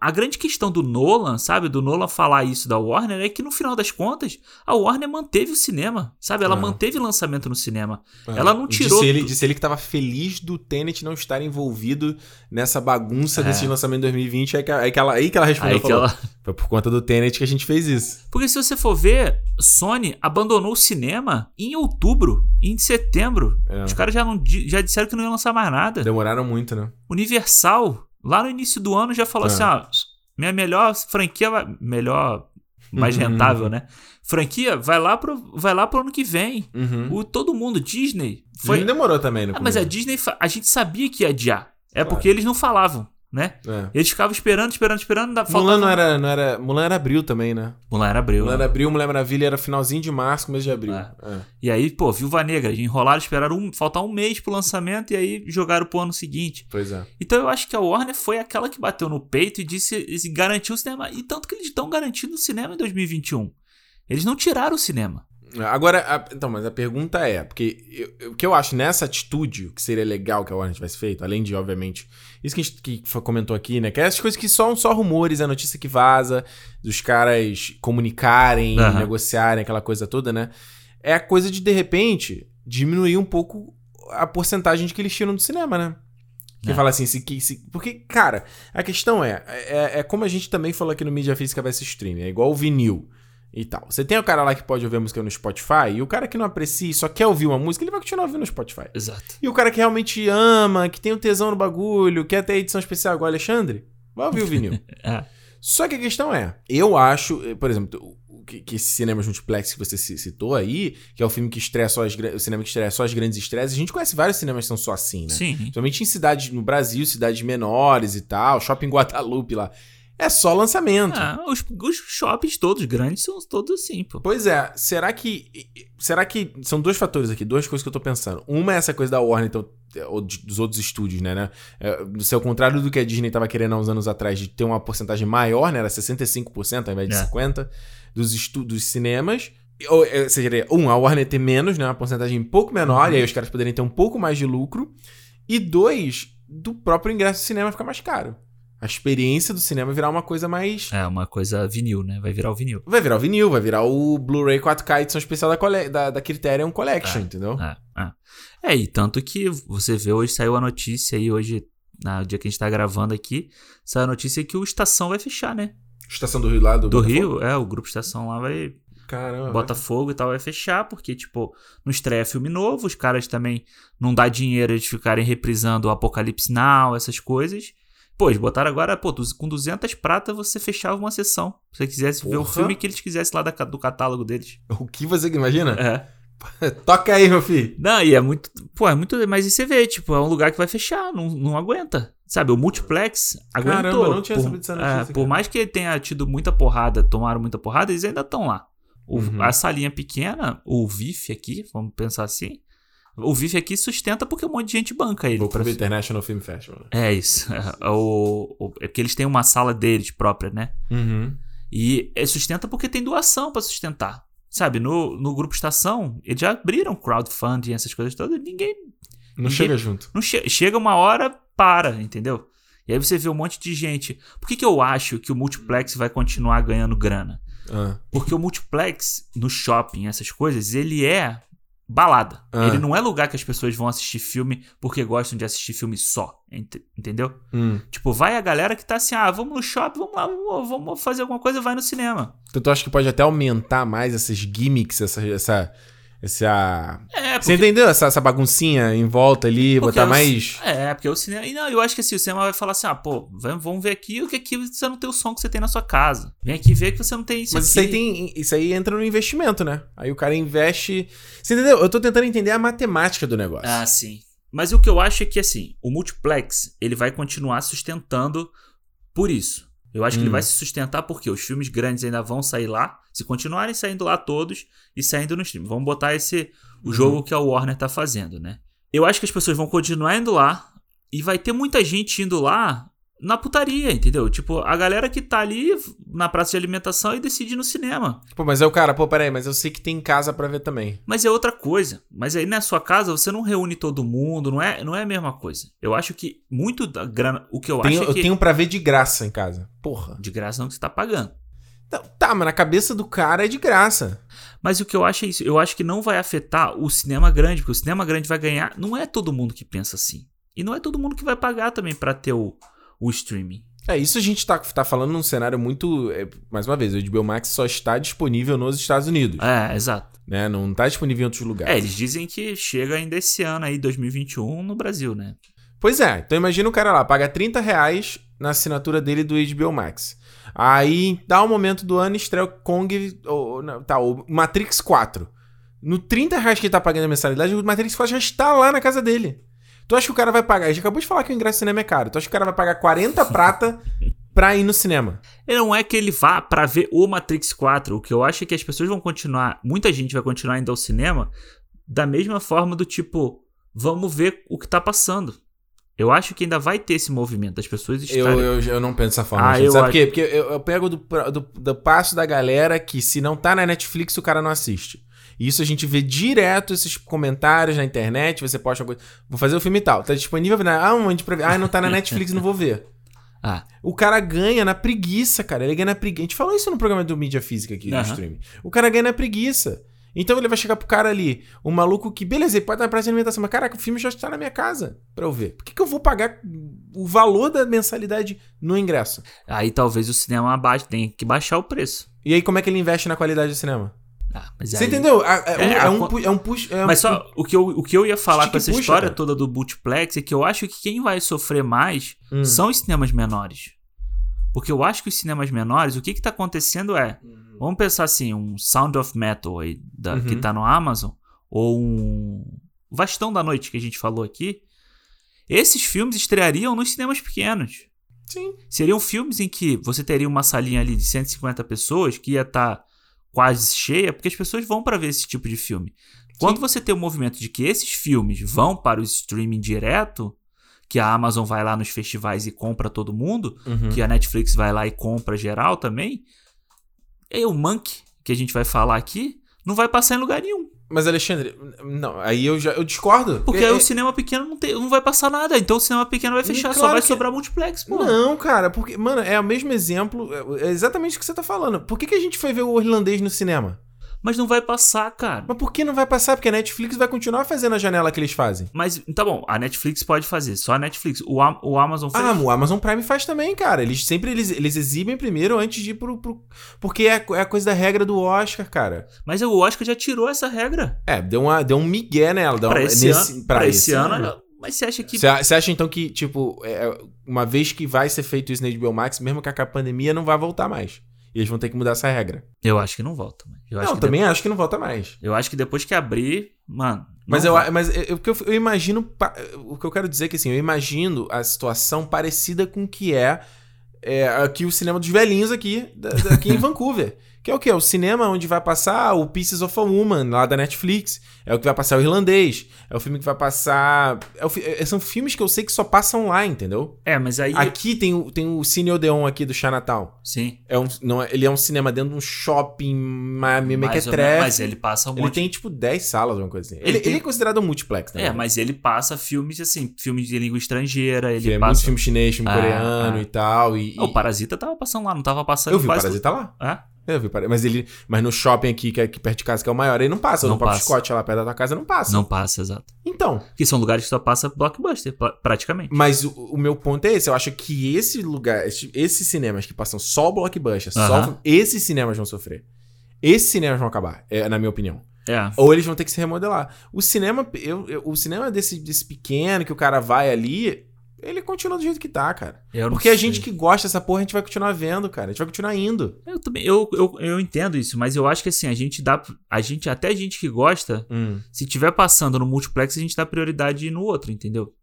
A grande questão do Nolan, sabe? Do Nolan falar isso da Warner é que no final das contas, a Warner manteve o cinema, sabe? Ela é. manteve o lançamento no cinema. É. Ela não tirou. Disse ele, disse ele que estava feliz do Tenet não estar envolvido nessa bagunça é. desse lançamento de 2020. Aí que, aí que, ela, aí que ela respondeu: aí falou, ela... Foi por conta do Tenet que a gente fez isso. Porque se você for ver, Sony abandonou o cinema em outubro, em setembro. É. Os caras já, não, já disseram que não iam lançar mais nada. Demoraram muito, né? Universal, lá no início do ano, já falou é. assim: ah, minha melhor franquia, vai... melhor, mais uhum. rentável, né? Franquia vai lá pro, vai lá pro ano que vem. Uhum. O, todo mundo, Disney. Foi... Disney demorou também, no ah, Mas a Disney, a gente sabia que ia adiar. É claro. porque eles não falavam né? É. Eles ficavam esperando, esperando, esperando. Faltava... Mulan não era, não era. Mulan era abril também, né? Mulan era abril. Mulan era abril, Mulher Maravilha era finalzinho de março, começo de abril. É. É. E aí, pô, Viúva Negra, enrolaram, esperaram um, faltar um mês pro lançamento e aí jogaram pro ano seguinte. Pois é. Então eu acho que a Warner foi aquela que bateu no peito e disse e garantiu o cinema. E tanto que eles estão garantindo o cinema em 2021. Eles não tiraram o cinema. Agora, a, então, mas a pergunta é, porque eu, o que eu acho nessa atitude, que seria legal que a Warner tivesse feito, além de, obviamente, isso que a gente que comentou aqui, né? Que é essas coisas que são só rumores, a notícia que vaza, dos caras comunicarem, uhum. negociarem, aquela coisa toda, né? É a coisa de, de repente, diminuir um pouco a porcentagem de que eles tiram do cinema, né? Que é. fala assim, se, se, porque, cara, a questão é, é, é como a gente também falou aqui no Mídia Física vs Streaming, é igual o vinil e tal. Você tem o cara lá que pode ouvir a música no Spotify, e o cara que não aprecia e só quer ouvir uma música, ele vai continuar ouvindo no Spotify. Exato. E o cara que realmente ama, que tem um tesão no bagulho, quer ter edição especial igual o Alexandre, vai ouvir o vinil. [LAUGHS] é. Só que a questão é, eu acho, por exemplo, que, que esse cinema multiplex que você citou aí, que é o filme que estreia só as, o cinema que estreia só as grandes estreias, a gente conhece vários cinemas que são só assim, né? Sim. Principalmente em cidades no Brasil, cidades menores e tal, Shopping Guadalupe lá. É só lançamento. Ah, os, os shoppings todos grandes são todos assim, pô. Pois é, será que. Será que. São dois fatores aqui, duas coisas que eu tô pensando. Uma é essa coisa da Warner, então, ou dos outros estúdios, né? né? É, se ao contrário do que a Disney tava querendo há uns anos atrás, de ter uma porcentagem maior, né? Era 65% ao invés de é. 50% dos, estu dos cinemas. Ou, é, seja, um, a Warner ter menos, né? Uma porcentagem um pouco menor, uhum. e aí os caras poderem ter um pouco mais de lucro. E dois, do próprio ingresso do cinema ficar mais caro a experiência do cinema virar uma coisa mais. É, uma coisa vinil, né? Vai virar o vinil. Vai virar o vinil, vai virar o Blu-ray 4K edição especial da, cole... da, da Criterion Collection, é, entendeu? É, é. é, e tanto que você vê hoje, saiu a notícia aí, hoje, no dia que a gente tá gravando aqui, saiu a notícia que o Estação vai fechar, né? Estação do Rio lá do Do Rio, é, o grupo Estação lá vai. Caramba. Botafogo e tal vai fechar, porque, tipo, não estreia filme novo, os caras também não dá dinheiro eles ficarem reprisando o Apocalipse Now, essas coisas. Pô, eles botaram agora, pô, com 200 pratas você fechava uma sessão. Se você quisesse Porra. ver o filme que eles quisessem lá da, do catálogo deles. O que você imagina? É. [LAUGHS] Toca aí, meu filho. Não, e é muito. Pô, é muito. Mas e você vê, tipo, é um lugar que vai fechar, não, não aguenta. Sabe, o multiplex aguentou. Caramba, não tinha por, sabido é, Por mais que ele tenha tido muita porrada, tomaram muita porrada, eles ainda estão lá. O, uhum. A salinha pequena, o VIF aqui, vamos pensar assim, o VIF aqui sustenta porque um monte de gente banca ele. O pra... International Film Festival. É isso. [LAUGHS] É, o, o, é porque eles têm uma sala deles própria, né? Uhum. E é, sustenta porque tem doação para sustentar. Sabe, no, no grupo Estação, eles já abriram crowdfunding, essas coisas todas, ninguém Não Ninguém- chega junto. Não che- chega uma hora, para, entendeu? E aí você vê um monte de gente. Por que, que eu acho que o multiplex vai continuar ganhando grana? Ah, Porque o multiplex no shopping, essas coisas, ele é balada. Ah. Ele não é lugar que as pessoas vão assistir filme porque gostam de assistir filme só. ent- Entendeu? hum. Tipo, vai a galera que tá assim, ah, vamos no shopping, vamos lá, vamos, vamos fazer alguma coisa, vai no cinema. Então tu acha que pode até aumentar mais essas gimmicks, essa. essa, essa... É, Você entendeu? Essa, essa baguncinha em volta ali, Porque botar o- mais. É, porque o cinema. E não, eu acho que assim, o cinema vai falar assim: ah, pô, vamos ver aqui o que aqui você não tem o som que você tem na sua casa. Vem aqui ver que você não tem isso Mas isso aqui. aí, tem, isso aí entra no investimento, né? Aí o cara investe. Você entendeu? Eu tô tentando entender a matemática do negócio. Ah, sim. Mas o que eu acho é que, assim, o multiplex, ele vai continuar sustentando por isso. Eu acho que ele Hum. vai se sustentar porque os filmes grandes ainda vão sair lá, se continuarem saindo lá todos e saindo no stream. Vamos botar esse o Uhum. jogo que a Warner tá fazendo, né? Eu acho que as pessoas vão continuar indo lá e vai ter muita gente indo lá na putaria, entendeu? Tipo, a galera que tá ali na praça de alimentação e decide ir no cinema. Pô, mas é o cara, pô, peraí, mas eu sei que tem casa pra ver também. Mas é outra coisa. Mas aí na sua casa você não reúne todo mundo, não é, não é a mesma coisa. Eu acho que muito da grana. O que eu Tenho- acho é eu que. tenho pra ver de graça em casa. Porra. De graça não que você tá pagando. Não, tá, mas na cabeça do cara é de graça. Mas o que eu acho é isso. Eu acho que não vai afetar o cinema grande, porque o cinema grande vai ganhar. Não é todo mundo que pensa assim. E não é todo mundo que vai pagar também pra ter o, o streaming. É, isso a gente tá, tá falando num cenário muito. é, mais uma vez, o HBO Max só está disponível nos Estados Unidos. É, exato. Né? Não tá disponível em outros lugares. É, eles dizem que chega ainda esse ano aí, 2021, no Brasil, né? Pois é, então imagina o cara lá, paga 30 reais na assinatura dele do HBO Max. Aí, dá um momento do ano, estreia o Kong, ou, tá, o Matrix 4. No 30 reais que ele tá pagando a mensalidade, o Matrix 4 já está lá na casa dele. Tu acha que o cara vai pagar? A gente acabou de falar que o ingresso de cinema é caro. Tu acha que o cara vai pagar 40 prata pra ir no cinema? E não é que ele vá pra ver o Matrix 4. O que eu acho é que as pessoas vão continuar, muita gente vai continuar indo ao cinema da mesma forma do tipo, vamos ver o que tá passando. Eu acho que ainda vai ter esse movimento das pessoas Eu, estarem. eu, eu não penso dessa forma. Ah, gente. eu Sabe por acho- quê? Porque eu, eu pego do, do, do passo da galera que se não tá na Netflix, o cara não assiste. E isso a gente vê direto esses comentários na internet, você posta uma coisa. Vou fazer o filme e tal. Tá disponível na. Ah, onde pra ver? Ah, não tá na Netflix, não vou ver. [LAUGHS] Ah, O cara ganha na preguiça, cara. Ele ganha na preguiça. A gente falou isso no programa do Mídia Física aqui, no Aham. streaming. O cara ganha na preguiça. Então ele vai chegar pro cara ali, o maluco que, beleza, ele pode estar na praça de alimentação, mas caraca, o filme já está na minha casa pra eu ver. Por que, que eu vou pagar o valor da mensalidade no ingresso? aí talvez o cinema abaixe, tem que baixar o preço. E aí, como é que ele investe na qualidade do cinema? Ah, mas Você aí- entendeu? É, é um- É, é a um, é um push. é Mas um- só o que eu, o que eu ia falar Stick com essa puxa, história cara. toda do multiplex é que eu acho que quem vai sofrer mais Hum. são os cinemas menores. Porque eu acho que os cinemas menores, o que que tá acontecendo é, vamos pensar assim, um Sound of Metal aí, da- Uhum. que tá no Amazon, ou um Vastão da Noite que a gente falou aqui, esses filmes estreariam nos cinemas pequenos. Sim. Seriam filmes em que você teria uma salinha ali de 150 pessoas que ia estar quase cheia, porque as pessoas vão para ver esse tipo de filme. Quando Sim. você tem o movimento de que esses filmes vão para o streaming direto, que a Amazon vai lá nos festivais e compra todo mundo, Uhum. que a Netflix vai lá e compra geral também, e o Monk, que a gente vai falar aqui, não vai passar em lugar nenhum. Mas, Alexandre, não, aí eu já eu discordo. Porque É- aí o cinema pequeno não, tem, não vai passar nada. Então o cinema pequeno vai fechar, só claro vai que- sobrar multiplex, pô. Não, cara, porque, mano, é o mesmo exemplo, é é exatamente o que você tá falando. Por que, que a gente foi ver o irlandês no cinema? Mas não vai passar, cara. Mas por que não vai passar? Porque a Netflix vai continuar fazendo a janela que eles fazem. Mas tá bom, a Netflix pode fazer, só a Netflix. O, Am- o Amazon fez. Ah, o Amazon Prime faz também, cara. Eles sempre eles, eles exibem primeiro antes de ir pro. pro- porque é, a- é a coisa da regra do Oscar, cara. Mas o Oscar já tirou essa regra. É, deu, uma, deu um migué nela. Deu Pra uma- esse nesse- ano. pra Pra esse ano. Mas você acha que. Você a- acha então que, tipo, é, uma vez que vai ser feito isso na HBO Max, mesmo com a pandemia, não vai voltar mais? E eles vão ter que mudar essa regra. Eu acho que não volta. mano. Eu não, também acho que não volta mais. Eu acho que depois que abrir, mano. Mas, eu, mas eu, eu, eu, imagino. O que eu quero dizer é que assim, eu imagino a situação parecida com o que é, é aqui o cinema dos velhinhos aqui, da- aqui em [LAUGHS] Vancouver. Que é o quê? É o cinema onde vai passar o Pieces of a Woman, lá da Netflix. É o que vai passar o Irlandês. É o filme que vai passar. é fi- é- são filmes que eu sei que só passam lá, entendeu? É, mas aí. Aqui tem, o- tem o Cine Odeon aqui do Chinatown. Sim. É um, não, é- ele é um cinema dentro de um shopping meio mais mequetrefe. menos, mas ele passa um Ele monte tem, tipo, 10 salas, alguma coisa assim. Ele, Ele tem- ele é considerado um multiplex, né? É, mas ele passa filmes assim, filmes de língua estrangeira, ele Ele é passa. muito filme chinês, filme Ah, coreano ah. e tal. E, Ah, O e- Parasita tava passando lá, não tava passando Eu vi o Parasita lá. É? Mas ele. Mas no shopping aqui, que é aqui perto de casa, que é o maior, ele não passa. Não no passa. Scott lá perto da tua casa não passa. Não passa, exato. Então. Porque são lugares que só passa blockbuster, pra- praticamente. Mas o, o meu ponto é esse. Eu acho que esse lugar, esse- esses cinemas que passam só blockbuster, só. Aham. Esses cinemas vão sofrer. Esses cinemas vão acabar, é, na minha opinião. É. Ou eles vão ter que se remodelar. O cinema, eu, eu- o cinema desse, desse pequeno que o cara vai ali, ele continua do jeito que tá, cara. Eu Porque a gente que gosta dessa porra, a gente vai continuar vendo, cara. A gente vai continuar indo. Eu também, eu, eu, eu entendo isso, mas eu acho que assim, a gente dá. A gente, até a gente que gosta, se tiver passando no multiplex, a gente dá prioridade no outro, entendeu?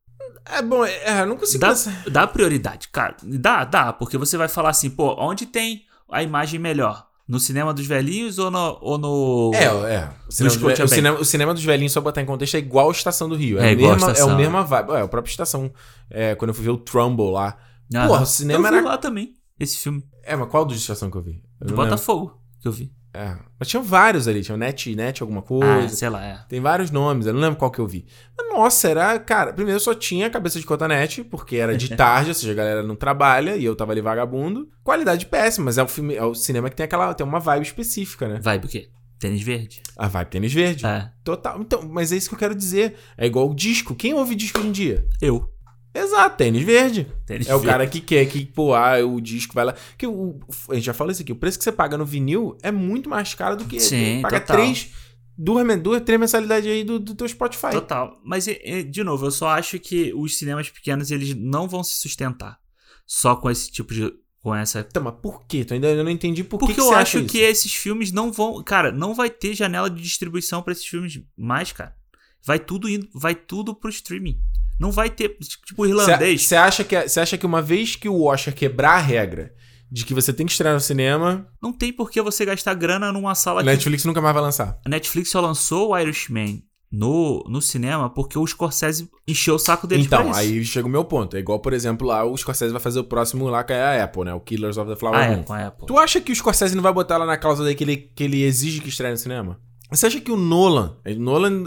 É bom, é, eu não consigo Dá, dá prioridade, cara. Dá, dá, porque você vai falar assim, pô, onde tem a imagem melhor? No cinema dos velhinhos ou no. Ou no... É, é. O cinema, Scotiabank. o, cinema, o cinema dos velhinhos, só botar em contexto, é igual a Estação do Rio. É, É a igual a mesma, Estação, é a é. mesma vibe. É, a própria estação. É, quando eu fui ver o Trumbull lá. Aham. Porra, o cinema eu era- lá também, esse filme. É, mas qual de estação que eu vi? Eu Do não lembro. Botafogo, que eu vi. É. Mas tinha vários ali. Tinha o Net, Net alguma Ah, coisa. sei lá, é. Tem vários nomes, eu não lembro qual que eu vi. Mas, nossa, era. Cara, primeiro só tinha cabeça de cotonete, porque era de [LAUGHS] tarde, ou seja, a galera não trabalha e eu tava ali vagabundo. Qualidade péssima, mas é o filme, é o cinema que tem aquela. tem uma vibe específica, né? Vibe o quê? Tênis verde. A vibe tênis verde. É. Total. Então, mas é isso que eu quero dizer. É igual o disco. Quem ouve disco hoje em dia? Eu. Exato, tênis verde. Tênis É o verde. cara que quer que, pô, ah, o disco vai lá. Que o, a gente já falou isso aqui, o preço que você paga no vinil é muito mais caro do que Sim, paga total. três, duas, duas, três mensalidades aí do, do teu Spotify. Total. Mas, de novo, eu só acho que os cinemas pequenos, eles não vão se sustentar. Só com esse tipo de... Com essa... Então, mas por quê? Tu ainda eu não entendi por Porque que, eu acho que esses filmes não vão... Cara, não vai ter janela de distribuição pra esses filmes mais, cara. Vai tudo indo... Vai tudo pro streaming. Não vai ter... Tipo, irlandês... Você acha, que, você acha que uma vez que o Oscar quebrar a regra de que você tem que estrear no cinema, Não tem por que você gastar grana numa sala a que... Netflix nunca mais vai lançar? A Netflix só lançou o Irishman no, no cinema porque o Scorsese encheu o saco deles pra Então, aí chega o meu ponto. É igual, por exemplo, lá o Scorsese vai fazer o próximo lá que é a Apple, né? O Killers of the Flower Moon. é, com a Apple. Tu acha que o Scorsese não vai botar lá na cláusula daí que ele, que ele exige que estreie no cinema? Você acha que o Nolan, o Nolan,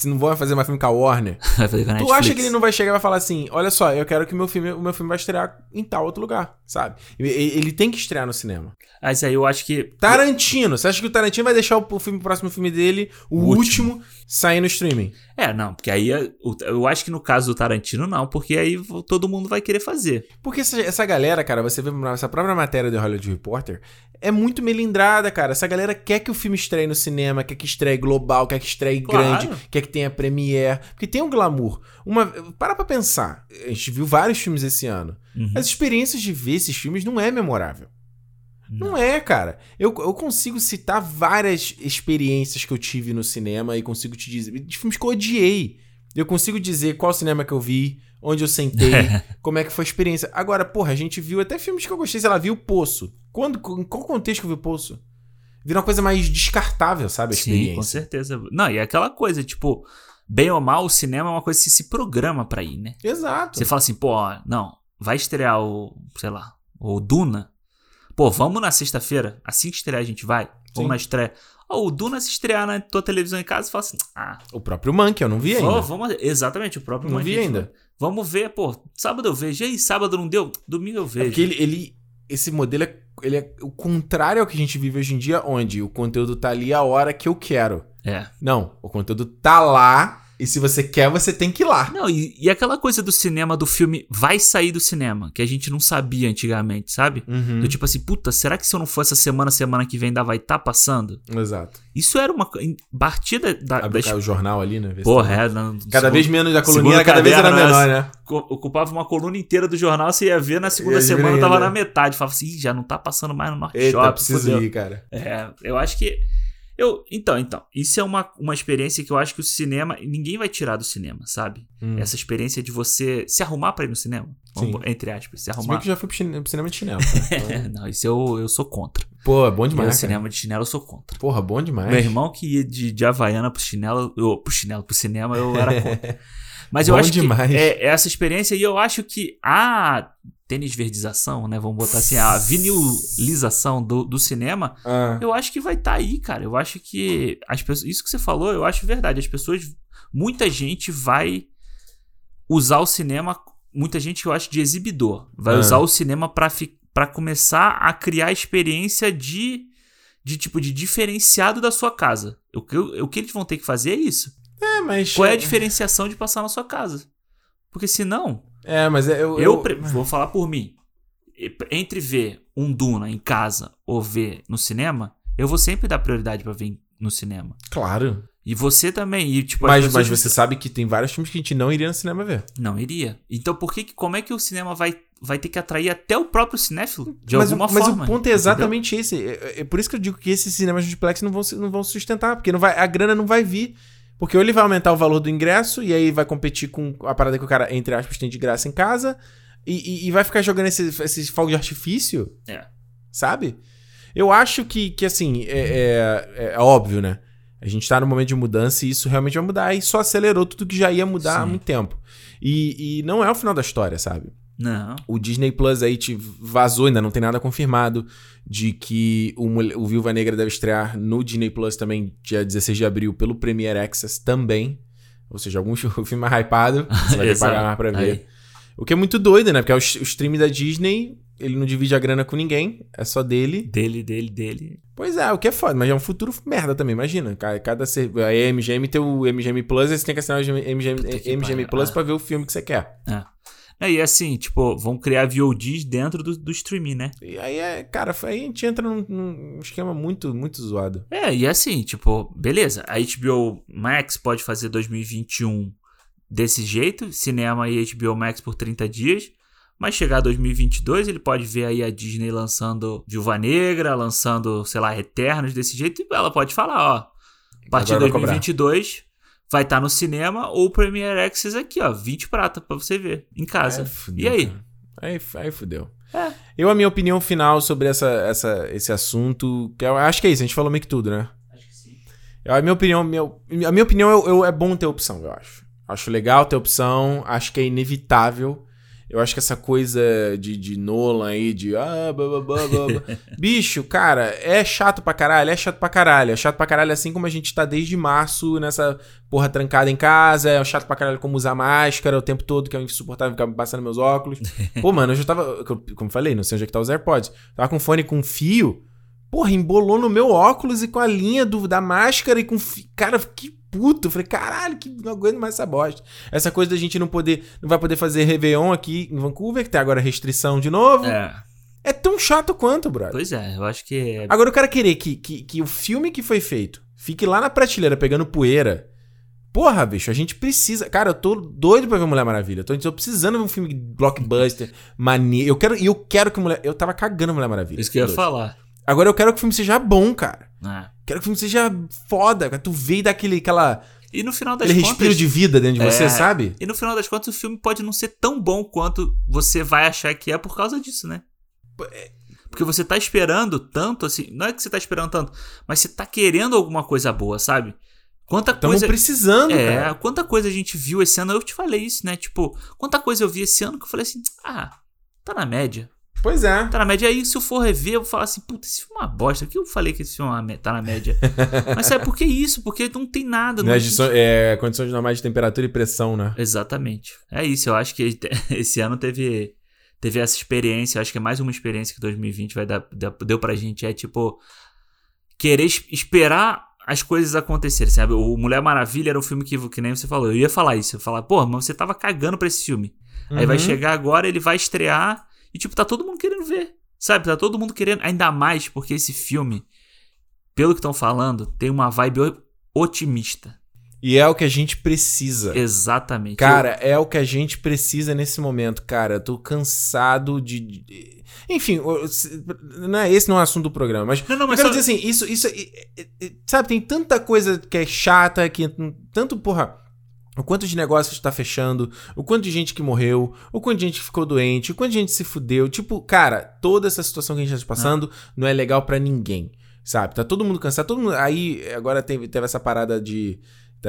se não vai fazer mais filme com a Warner, [LAUGHS] Vai fazer com a tu Netflix. acha que ele não vai chegar e vai falar assim, olha só, eu quero que o meu filme, o meu filme vai estrear em tal outro lugar, sabe? Ele tem que estrear no cinema. Mas aí eu acho que... Tarantino, você acha que o Tarantino vai deixar o, filme, o próximo filme dele, o, O último, sair no streaming? É, não, porque aí eu acho que no caso do Tarantino não, porque aí todo mundo vai querer fazer. Porque essa, essa galera, cara, você vê essa própria matéria do Hollywood Reporter, é muito melindrada, cara. Essa galera quer que o filme estreie no cinema, quer que estreie global, quer que estreie Claro. grande, quer que tenha premiere. Porque tem um glamour. Uma, para pra pensar. A gente viu vários filmes esse ano. Uhum. As experiências de ver esses filmes não é memorável. Não é, cara. Eu, eu consigo citar várias experiências que eu tive no cinema e consigo te dizer. De filmes que eu odiei. Eu consigo dizer qual cinema que eu vi, onde eu sentei, [LAUGHS] como é que foi a experiência. Agora, porra, a gente viu até filmes que eu gostei, sei lá, viu o Poço. Quando, em qual contexto que eu vi o Poço? Vira uma coisa mais descartável, sabe? A Sim, com experiência. certeza. Não, e é aquela coisa, tipo, bem ou mal, o cinema é uma coisa que se programa pra ir, né? Exato. Você fala assim, pô, ó, não, vai estrear o, sei lá, o Duna. Pô, vamos na sexta-feira, assim que estrear a gente vai. Vamos Sim. na estreia. Ó, o Duna se estrear na tua televisão em casa, você fala assim, ah, O próprio Monkey, eu não vi ainda. vamos, exatamente, o próprio Não Monkey vi ainda. Vamos ver, pô, sábado eu vejo. E aí, sábado não deu? Domingo eu É vejo. porque ele, ele- esse modelo é, ele é o contrário ao que a gente vive hoje em dia, onde o conteúdo tá ali a hora que eu quero. É. Não, o conteúdo tá lá e se você quer, você tem que ir lá. Não, e, e aquela coisa do cinema, do filme vai sair do cinema, que a gente não sabia antigamente, sabe? Uhum. Do tipo assim, puta, será que se eu não for essa semana, semana que vem ainda vai estar passando? Exato. Isso era uma partida da. Das- o jornal ali, né? Porra, tá- é. na- Cada segundo- vez menos a segundo coluninha, cada vez era caderno, menor, né? ocupava uma coluna inteira do jornal, você ia ver na segunda semana, tava né? na metade. Falava assim, Ih, já não tá passando mais no Norte Eita, Shopping. preciso fudeu." ir, cara. É, eu acho que. Eu, então, então, isso é uma, uma experiência que eu acho que o cinema. Ninguém vai tirar do cinema, sabe? Hum. Essa experiência de você se arrumar pra ir no cinema. Sim. entre aspas, se Se bem arrumar. que eu já fui pro cine- pro cinema de chinelo. cara. [LAUGHS] Então, Não, isso eu, eu sou contra. Pô, é bom demais. cara. cinema de chinelo eu sou contra. Porra, bom demais. Meu irmão que ia de, de Havaiana pro chinelo, eu, pro chinelo, pro cinema, eu era contra. [LAUGHS] Mas eu Bom acho demais. que é, é essa experiência e eu acho que a tênis verdização, né? Vamos botar assim, a vinilização do, do cinema, Ah, eu acho que vai estar aí, cara. Eu acho que as pessoas, isso que você falou, eu acho verdade. As pessoas, muita gente vai usar o cinema, muita gente eu acho de exibidor, vai Ah. usar o cinema pra fi- pra começar a criar a experiência de de tipo de diferenciado da sua casa. O que, o que eles vão ter que fazer é isso. é, mas. Qual é a diferenciação de passar na sua casa? Porque senão, É, mas é- eu. eu, pre- vou falar por mim. Entre ver um Duna em casa ou ver no cinema, eu vou sempre dar prioridade pra ver no cinema. Claro. E você também. E, tipo, as Mas, mas você sabe que tem vários filmes que a gente não iria no cinema ver. Não iria. Então por que, como é que o cinema vai, vai ter que atrair até o próprio cinéfilo? De mas, alguma mas forma. o ponto é entendeu? exatamente esse. É, é por isso que eu digo que esses cinemas multiplex não vão, se- não vão sustentar, porque não vai, a grana não vai vir. Porque ou ele vai aumentar o valor do ingresso e aí vai competir com a parada que o cara, entre aspas, tem de graça em casa e, e- e vai ficar jogando esses esse fogo de artifício, É. sabe? Eu acho que, que assim, é, é- é óbvio, né? A gente tá num momento de mudança e isso realmente vai mudar e só acelerou tudo que já ia mudar há Sim. muito tempo. E, e não é o final da história, sabe? Não. O Disney Plus aí te vazou, ainda não tem nada confirmado, de que o, o Viúva Negra deve estrear no Disney Plus também, dia 16 de abril, pelo Premiere Access também. Ou seja, algum [LAUGHS] filme mais hypado, você vai ter que pagar mais pra ver. Aí. O que é muito doido, né? Porque é o, o stream da Disney, ele não divide a grana com ninguém, é só dele. Dele, dele, dele. Pois é, o que é foda, mas é um futuro merda também, imagina. Ca- Cada a MGM tem o MGM Plus, aí você tem que assinar o MGM, MGM. Plus Ah. pra ver o filme que você quer. É, e assim, tipo, vão criar VODs dentro do, do streaming, né? E aí é, cara, aí a gente entra num, num esquema muito, muito zoado. É, e assim, tipo, beleza. A HBO Max pode fazer 2021 desse jeito, cinema e HBO Max por 30 dias. Mas chegar 2022, ele pode ver aí a Disney lançando Viúva Negra, lançando, sei lá, Eternos desse jeito, e ela pode falar, ó, a partir de Agora vai cobrar. 2022 vai estar no cinema ou o Premiere Access aqui, ó, 20 prata pra você ver em casa. É, fudeu, e aí? cara. Aí, aí fudeu. É. Eu, a minha opinião final sobre essa, essa, esse assunto, que eu acho que é isso, a gente falou meio que tudo, né? Acho que sim. Eu- A minha opinião, meu, a minha opinião eu, eu- é bom ter opção, eu acho. Acho legal ter opção, acho que é inevitável. Eu acho que essa coisa de, de Nolan aí, de ah, blá, blá, blá, blá. [LAUGHS] Bicho, cara, é chato pra caralho, é chato pra caralho. É chato pra caralho assim como a gente tá desde março nessa porra trancada em casa. É chato pra caralho como usar máscara o tempo todo, que é insuportável ficar passando meus óculos. [LAUGHS] Pô, mano, eu já tava, como eu falei, não sei onde é que tá os AirPods. Tava com fone com fio. Porra, embolou no meu óculos e com a linha do, da máscara e com. Cara, que puto. Eu falei, caralho, que não aguento mais essa bosta. Essa coisa da gente não poder. Não vai poder fazer Réveillon aqui em Vancouver, que tem agora restrição de novo. É, É, tão chato quanto, brother. pois é, eu acho que é Agora o cara querer que, que, que o filme que foi feito fique lá na prateleira pegando poeira. Porra, bicho, a gente precisa. Cara, eu tô doido pra ver Mulher Maravilha. Eu tô, tô precisando ver um filme blockbuster, [LAUGHS] mania. Eu quero, eu quero que Mulher. Eu tava cagando Mulher Maravilha. isso que eu ia falar. Agora eu quero que o filme seja bom, cara. É. Quero que o filme seja foda. Tu vê e dá aquele, aquela, E no final das contas. respiro de vida dentro de você, É. sabe? E no final das contas, o filme pode não ser tão bom quanto você vai achar que é por causa disso, né? Porque você tá esperando tanto, assim. Não é que você tá esperando tanto, mas você tá querendo alguma coisa boa, sabe? Quanta Estamos coisa. precisando, É, cara. quanta coisa a gente viu esse ano. Eu te falei isso, né? Tipo, quanta coisa eu vi esse ano que eu falei assim, ah, tá na média. Pois é. Tá na média. Aí, se eu for rever, eu vou falar assim, puta, esse filme é uma bosta. Que eu falei que esse filme é tá na média? [LAUGHS] Mas sabe por que isso? Porque não tem nada. Não de so- é, condições normais de temperatura e pressão, né? Exatamente. É isso, eu acho que [LAUGHS] esse ano teve, teve essa experiência, eu acho que é mais uma experiência que 2020 vai dar, deu- pra gente, é tipo, querer es- esperar as coisas acontecerem, sabe? O Mulher Maravilha era um filme que, que nem você falou, eu ia falar isso, eu ia falar, pô, mas você tava cagando pra esse filme. Aí vai Uhum. chegar agora, ele vai estrear e, tipo, tá todo mundo querendo ver, sabe? Tá todo mundo querendo, ainda mais porque esse filme, pelo que estão falando, tem uma vibe otimista. E é o que a gente precisa. Exatamente. Cara, é o que a gente precisa nesse momento, cara. Eu tô cansado de. Enfim, é, esse não é o assunto do programa, mas. Não, não, eu mas quero só- dizer assim, isso. isso é- é- sabe, tem tanta coisa que é chata, que. Tanto, porra. O quanto de negócios está fechando, o quanto de gente que morreu, o quanto de gente que ficou doente, o quanto de gente se fudeu. Tipo, cara, toda essa situação que a gente está passando não. não é legal para ninguém, sabe? Tá todo mundo cansado, todo mundo. Aí agora teve, teve essa parada de.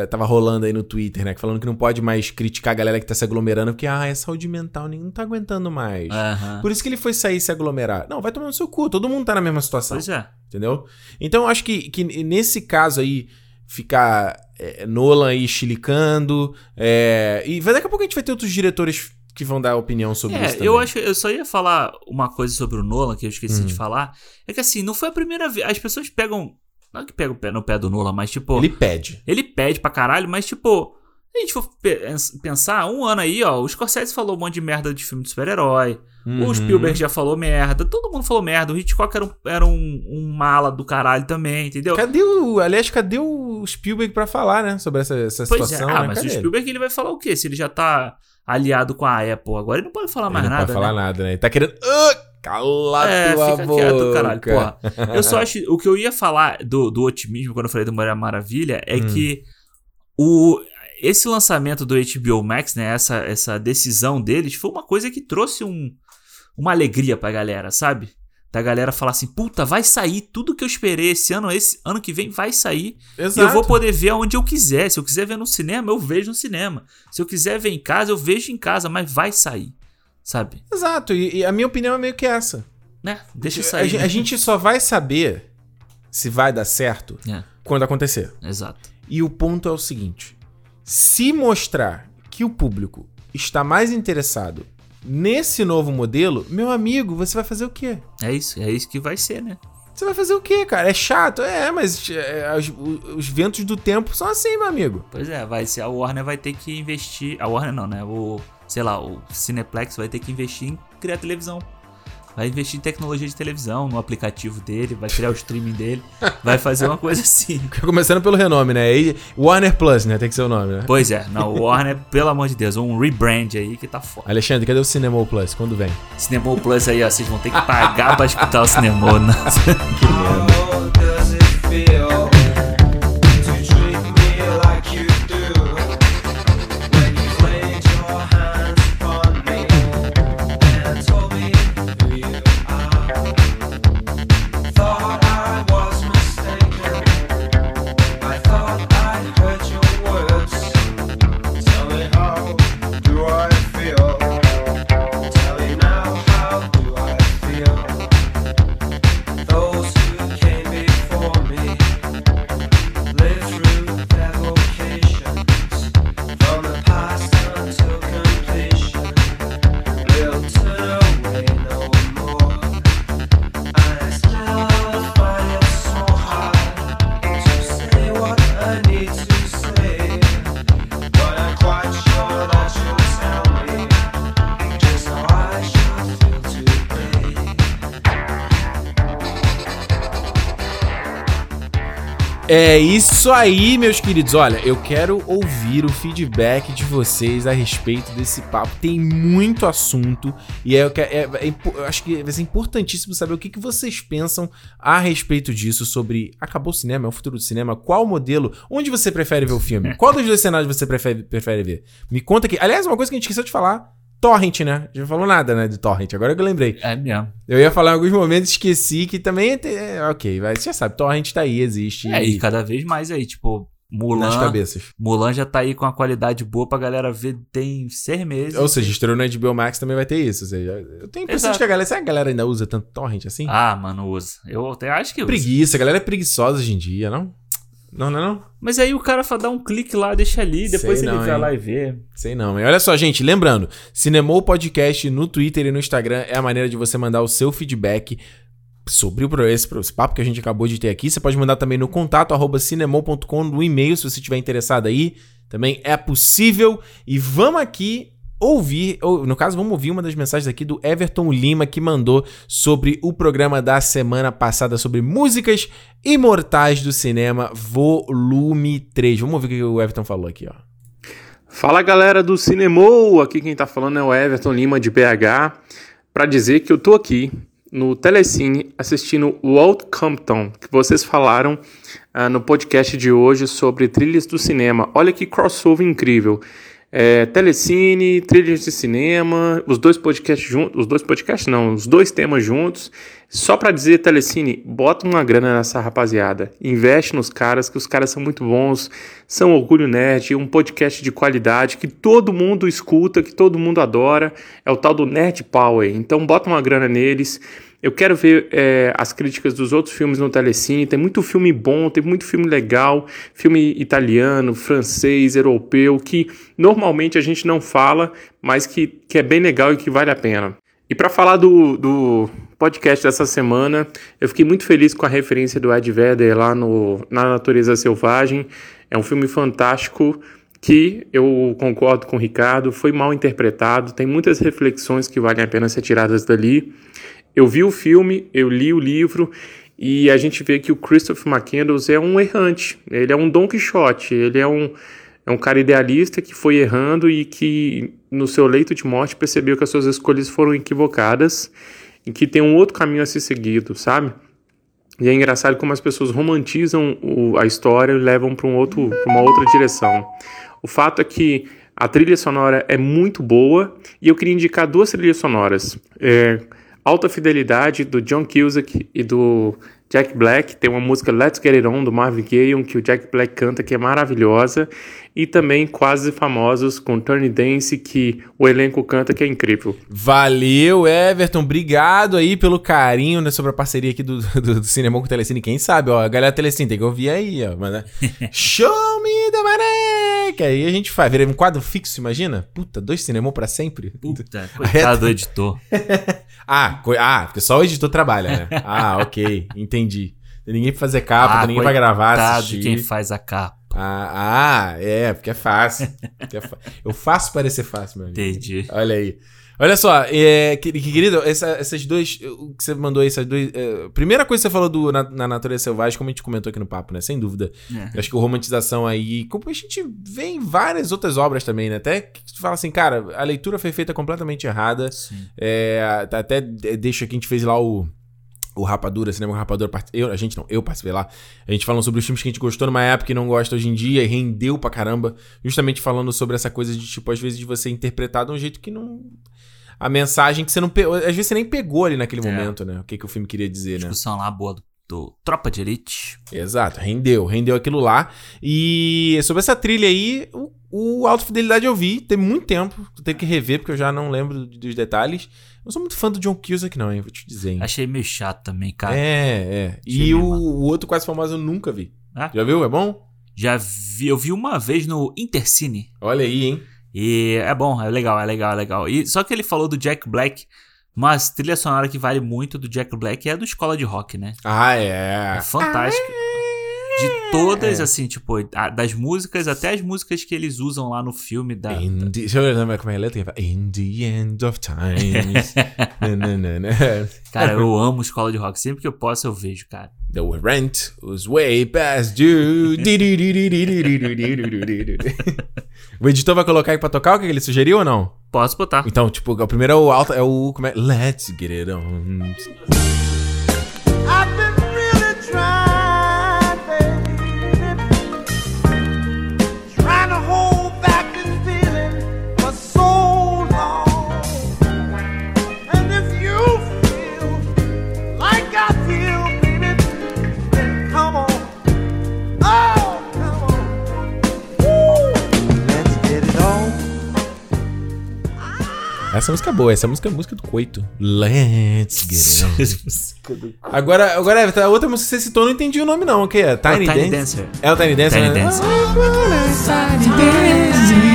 Tava rolando aí no Twitter, né? Falando que não pode mais criticar a galera que tá se aglomerando, porque, ah, é saúde mental, ninguém não tá aguentando mais. Aham. Por isso que ele foi sair e se aglomerar. Não, vai tomar no seu cu, todo mundo tá na mesma situação. Pois é. Entendeu? Então eu acho que, que nesse caso aí, ficar é, Nolan aí chilicando. É, e vai- daqui a pouco a gente vai ter outros diretores que vão dar opinião sobre É, isso também. eu acho, eu só ia falar uma coisa sobre o Nolan que eu esqueci Hum. de falar. É que assim, não foi a primeira vez. As pessoas pegam. Não é que pegam o pé no pé do Nolan, mas tipo. Ele pede. Ele pede pra caralho, mas tipo. Se a gente for pe- pensar, um ano aí, ó, o Scorsese falou um monte de merda de filme de super-herói. Uhum. O Spielberg já falou merda. Todo mundo falou merda. O Hitchcock era um, era um, um mala do caralho também, entendeu? Cadê o. Aliás, cadê o Spielberg pra falar, né? Sobre essa, essa Pois é, situação. ah, né? mas Cadê o ele? Spielberg ele vai falar o quê? Se ele já tá aliado com a Apple agora, ele não pode falar Ele mais não nada, pode falar né? nada, né? Ele tá querendo. Ah, cala É, tua fica boca. quieto, caralho, porra. Eu só acho. O que eu ia falar do, do otimismo quando eu falei do Mulher Maravilha é Hum. que o, esse lançamento do HBO Max, né? Essa, essa decisão deles foi uma coisa que trouxe um, uma alegria pra galera, sabe? Da galera falar assim, puta, vai sair tudo que eu esperei esse ano, esse ano que vem vai sair. E Exato. eu vou poder ver onde eu quiser. Se eu quiser ver no cinema, eu vejo no cinema. Se eu quiser ver em casa, eu vejo em casa, mas vai sair. Sabe? Exato. E, e a minha opinião é meio que essa. Né? Deixa A, sair. gen- né? a gente só vai saber se vai dar certo É, quando acontecer. exato. E o ponto é o seguinte: se mostrar que o público está mais interessado nesse novo modelo, meu amigo, você vai fazer o quê? É isso, é isso que vai ser, né? Você vai fazer o quê, cara? É chato? É, mas é, os, os ventos do tempo são assim, meu amigo. Pois é, vai ser a Warner vai ter que investir, a Warner não, né? O, sei lá, o Cineplex vai ter que investir em criar televisão. Vai investir em tecnologia de televisão, no aplicativo dele, vai criar o streaming dele, vai fazer uma coisa assim. [LAUGHS] Começando pelo renome, né? Aí, Warner Plus, né? Tem que ser o nome, né? Pois é, não, o Warner, pelo amor de Deus, um rebrand aí que tá foda. Alexandre, cadê o Cinema Plus? Quando vem? Cinemol Plus aí, ó, vocês vão ter que pagar pra escutar o Cinemol. né? How does É isso aí, meus queridos. Olha, eu quero ouvir o feedback de vocês a respeito desse papo. Tem muito assunto e é, é- é impo- eu acho que vai ser importantíssimo saber o que, que vocês pensam a respeito disso, sobre acabou o cinema, é o futuro do cinema, qual modelo, onde você prefere ver o filme, [LAUGHS] qual dos dois cenários você prefere, prefere ver. Me conta aqui. Aliás, uma coisa que a gente esqueceu de falar. Torrent, né? A gente não falou nada, né, de Torrent. Agora que eu lembrei. É mesmo. Eu ia falar em alguns momentos, esqueci que também é, ok, vai, você já sabe, Torrent tá aí, existe. É, e cada vez mais aí, tipo, nas Mulan. cabeças. Mulan já tá aí com a qualidade boa pra galera ver, tem seis meses. Ou seja, estreou no HBO Max também vai ter isso. Ou seja, eu tenho a impressão Exato. de que a galera. Será que a galera ainda usa tanto torrent assim? Ah, mano, usa. Eu até acho que usa. Preguiça, a galera é preguiçosa hoje em dia, não? Não, não, é não? Mas aí o cara dá um clique lá, deixa ali, depois Sei ele não, vai hein. lá e vê. Sei não, mas olha só, gente, lembrando, Cinemou Podcast no Twitter e no Instagram é a maneira de você mandar o seu feedback sobre esse, esse papo que a gente acabou de ter aqui. Você pode mandar também no contato arroba cinemou.com no e-mail se você estiver interessado aí. Também é possível. E vamos aqui ouvir, ou no caso, vamos ouvir uma das mensagens aqui do Everton Lima que mandou sobre o programa da semana passada sobre músicas imortais do cinema, volume 3. Vamos ouvir o que o Everton falou aqui, ó. Fala galera do Cinemou, aqui quem tá falando é o Everton Lima de BH, para dizer que eu tô aqui no Telecine assistindo Walt Compton, que vocês falaram ah, no podcast de hoje sobre trilhas do cinema. Olha que crossover incrível. É, telecine, trilhas de cinema, os dois podcasts juntos, os dois podcasts não, os dois temas juntos. Só pra dizer, Telecine, bota uma grana nessa rapaziada. Investe nos caras, que os caras são muito bons, são Orgulho Nerd, um podcast de qualidade que todo mundo escuta, que todo mundo adora. É o tal do Nerd Power. Então bota uma grana neles. Eu quero ver é, as críticas dos outros filmes no Telecine. Tem muito filme bom, tem muito filme legal, filme italiano, francês, europeu, que normalmente a gente não fala, mas que, que é bem legal e que vale a pena. E para falar do, do podcast dessa semana, eu fiquei muito feliz com a referência do Ed Vedder lá no, na Natureza Selvagem. É um filme fantástico que eu concordo com o Ricardo, foi mal interpretado, tem muitas reflexões que valem a pena ser tiradas dali. Eu vi o filme, eu li o livro e a gente vê que o Christopher McCandles é um errante, ele é um Don Quixote, ele é um, é um cara idealista que foi errando e que no seu leito de morte percebeu que as suas escolhas foram equivocadas e que tem um outro caminho a ser seguido, sabe? E é engraçado como as pessoas romantizam o- a história e levam para um outro, uma outra direção. O fato é que a trilha sonora é muito boa e eu queria indicar duas trilhas sonoras. É, Alta Fidelidade, do John Cusack e do Jack Black. Tem uma música Let's Get It On, do Marvin Gaye, que o Jack Black canta, que é maravilhosa. E também Quase Famosos, com Turn Dance, que o elenco canta, que é incrível. Valeu, Everton. Obrigado aí pelo carinho né, sobre a parceria aqui do, [LAUGHS] do, do Cinema com o Telecine. Quem sabe, ó, a galera Telecine tem que ouvir aí, ó. Mas, né? [LAUGHS] Show me the money! Que aí a gente faz. Vira um quadro fixo, imagina? Puta, dois cinema pra sempre. Puta, [LAUGHS] coitado do editor. Ah, co- ah, porque só o editor trabalha, né? Ah, ok, entendi. Tem ninguém pra fazer capa, Ah, tem ninguém pra gravar, coitado assistir. de quem faz a capa. Ah, ah, é, porque é fácil. Porque é fa- Eu faço parecer fácil, meu amigo. Entendi. Olha aí. Olha só, é, que- que- querido, essa- essas duas. O que você mandou aí, essas duas. é, primeira coisa que você falou do, na, na natureza selvagem, como a gente comentou aqui no papo, né? Sem dúvida. É. Acho que o romantização aí. Como a gente vê em várias outras obras também, né? Até que tu fala assim, cara, a leitura foi feita completamente errada. Sim. É, até de- deixa que a gente fez lá o. O Rapadura, Cinema Rapadura, eu, a gente não, eu participei lá. A gente falando sobre os filmes que a gente gostou numa época e não gosta hoje em dia, e rendeu pra caramba. Justamente falando sobre essa coisa de, tipo, às vezes de você interpretar de um jeito que não. A mensagem que você não pegou. Às vezes você nem pegou ali naquele É. momento, né? O que, que o filme queria dizer, né? Discussão lá boa do, do Tropa de Elite. Exato, rendeu, rendeu aquilo lá. E sobre essa trilha aí, o, o Alto Fidelidade eu vi, tem muito tempo, eu tenho que rever porque eu já não lembro dos detalhes. Eu não sou muito fã do John Cusack não, hein, vou te dizer. Hein? Achei meio chato também, cara. É, é. E Achei o, meio mal. o outro quase famoso eu nunca vi. Ah. Já viu? É bom? Já vi, eu vi uma vez no Intercine. Olha aí, hein? E é bom, é legal, é legal, é legal. E só que ele falou do Jack Black, mas trilha sonora que vale muito do Jack Black é a do Escola de Rock, né? Ah, é. É fantástico. De todas, É. assim, tipo, a- das músicas até as músicas que eles usam lá no filme da. In the, deixa eu lembrar como é a letra. In the end of times. Na, na, na, na. Cara, eu amo Escola de Rock. Sempre que eu posso, eu vejo, cara. The rent was way past due. o editor vai colocar aí pra tocar o que ele sugeriu ou não? Posso botar. Então, tipo, o primeiro é o alto, é o. Como é? Let's get it on. Essa música é boa, essa música é a música do coito. Let's get it. Agora, agora, a outra música que você citou, eu não entendi o nome, não. O que é? Tiny, Tiny Dance? Dancer. É o Tiny Dancer? Tiny né? Dancer. Count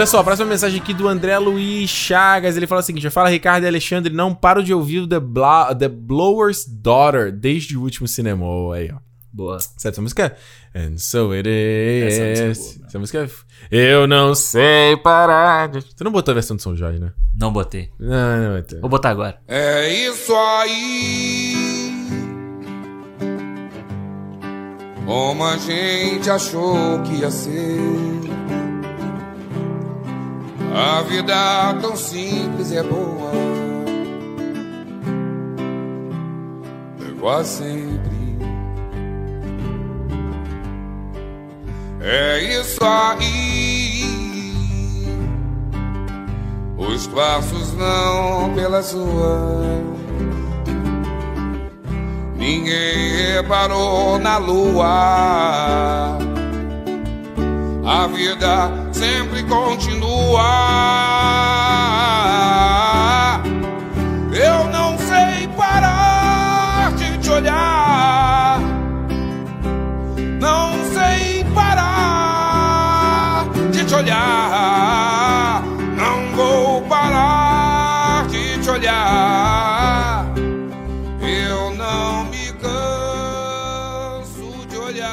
Olha só, a próxima mensagem aqui do André Luiz Chagas. Ele fala o seguinte: Fala, Ricardo e Alexandre, não paro de ouvir o The, Bla- The Blower's Daughter desde o último cinema. Aí, ó. Boa. Sabe essa música? And so it Essa música é is. boa, né? Essa música é... Eu não sei parar. de- Você não botou a versão de São Jorge, né? Não botei. Não, não vai ter. Vou botar agora. É isso aí. Como a gente achou que ia ser. A vida tão simples é boa. Quase sempre. É isso aí. Os passos não pelas ruas. Ninguém reparou na lua. A vida sempre continua. Eu não sei parar de te olhar. Não sei parar de te olhar.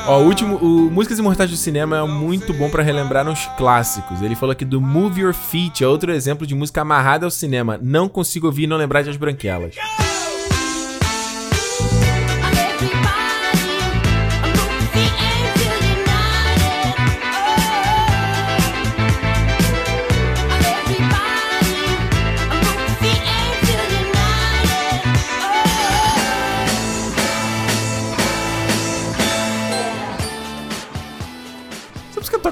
Ó, o último, o Músicas Imortais do Cinema é muito bom pra relembrar uns clássicos. Ele falou aqui do Move Your Feet, é outro exemplo de música amarrada ao cinema. Não consigo ouvir e não lembrar de As Branquelas.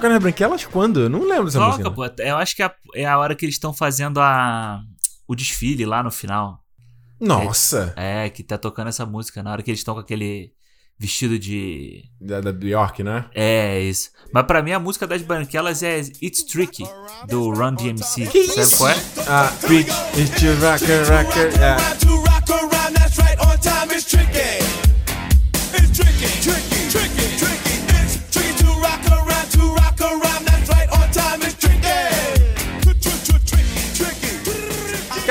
Toca nas Branquelas quando? Eu não lembro dessa Toca, música. pô. Eu acho que é a, é a hora que eles estão fazendo a, o desfile lá no final. Nossa! É, que tá tocando essa música na hora que eles estão com aquele vestido de. Da, da Bjork, né? É, isso. Mas pra mim a música das branquelas é It's Tricky, do Run DMC. Que Sabe isso? qual é? Ah, Bitch, it's rocker, rocker. ah.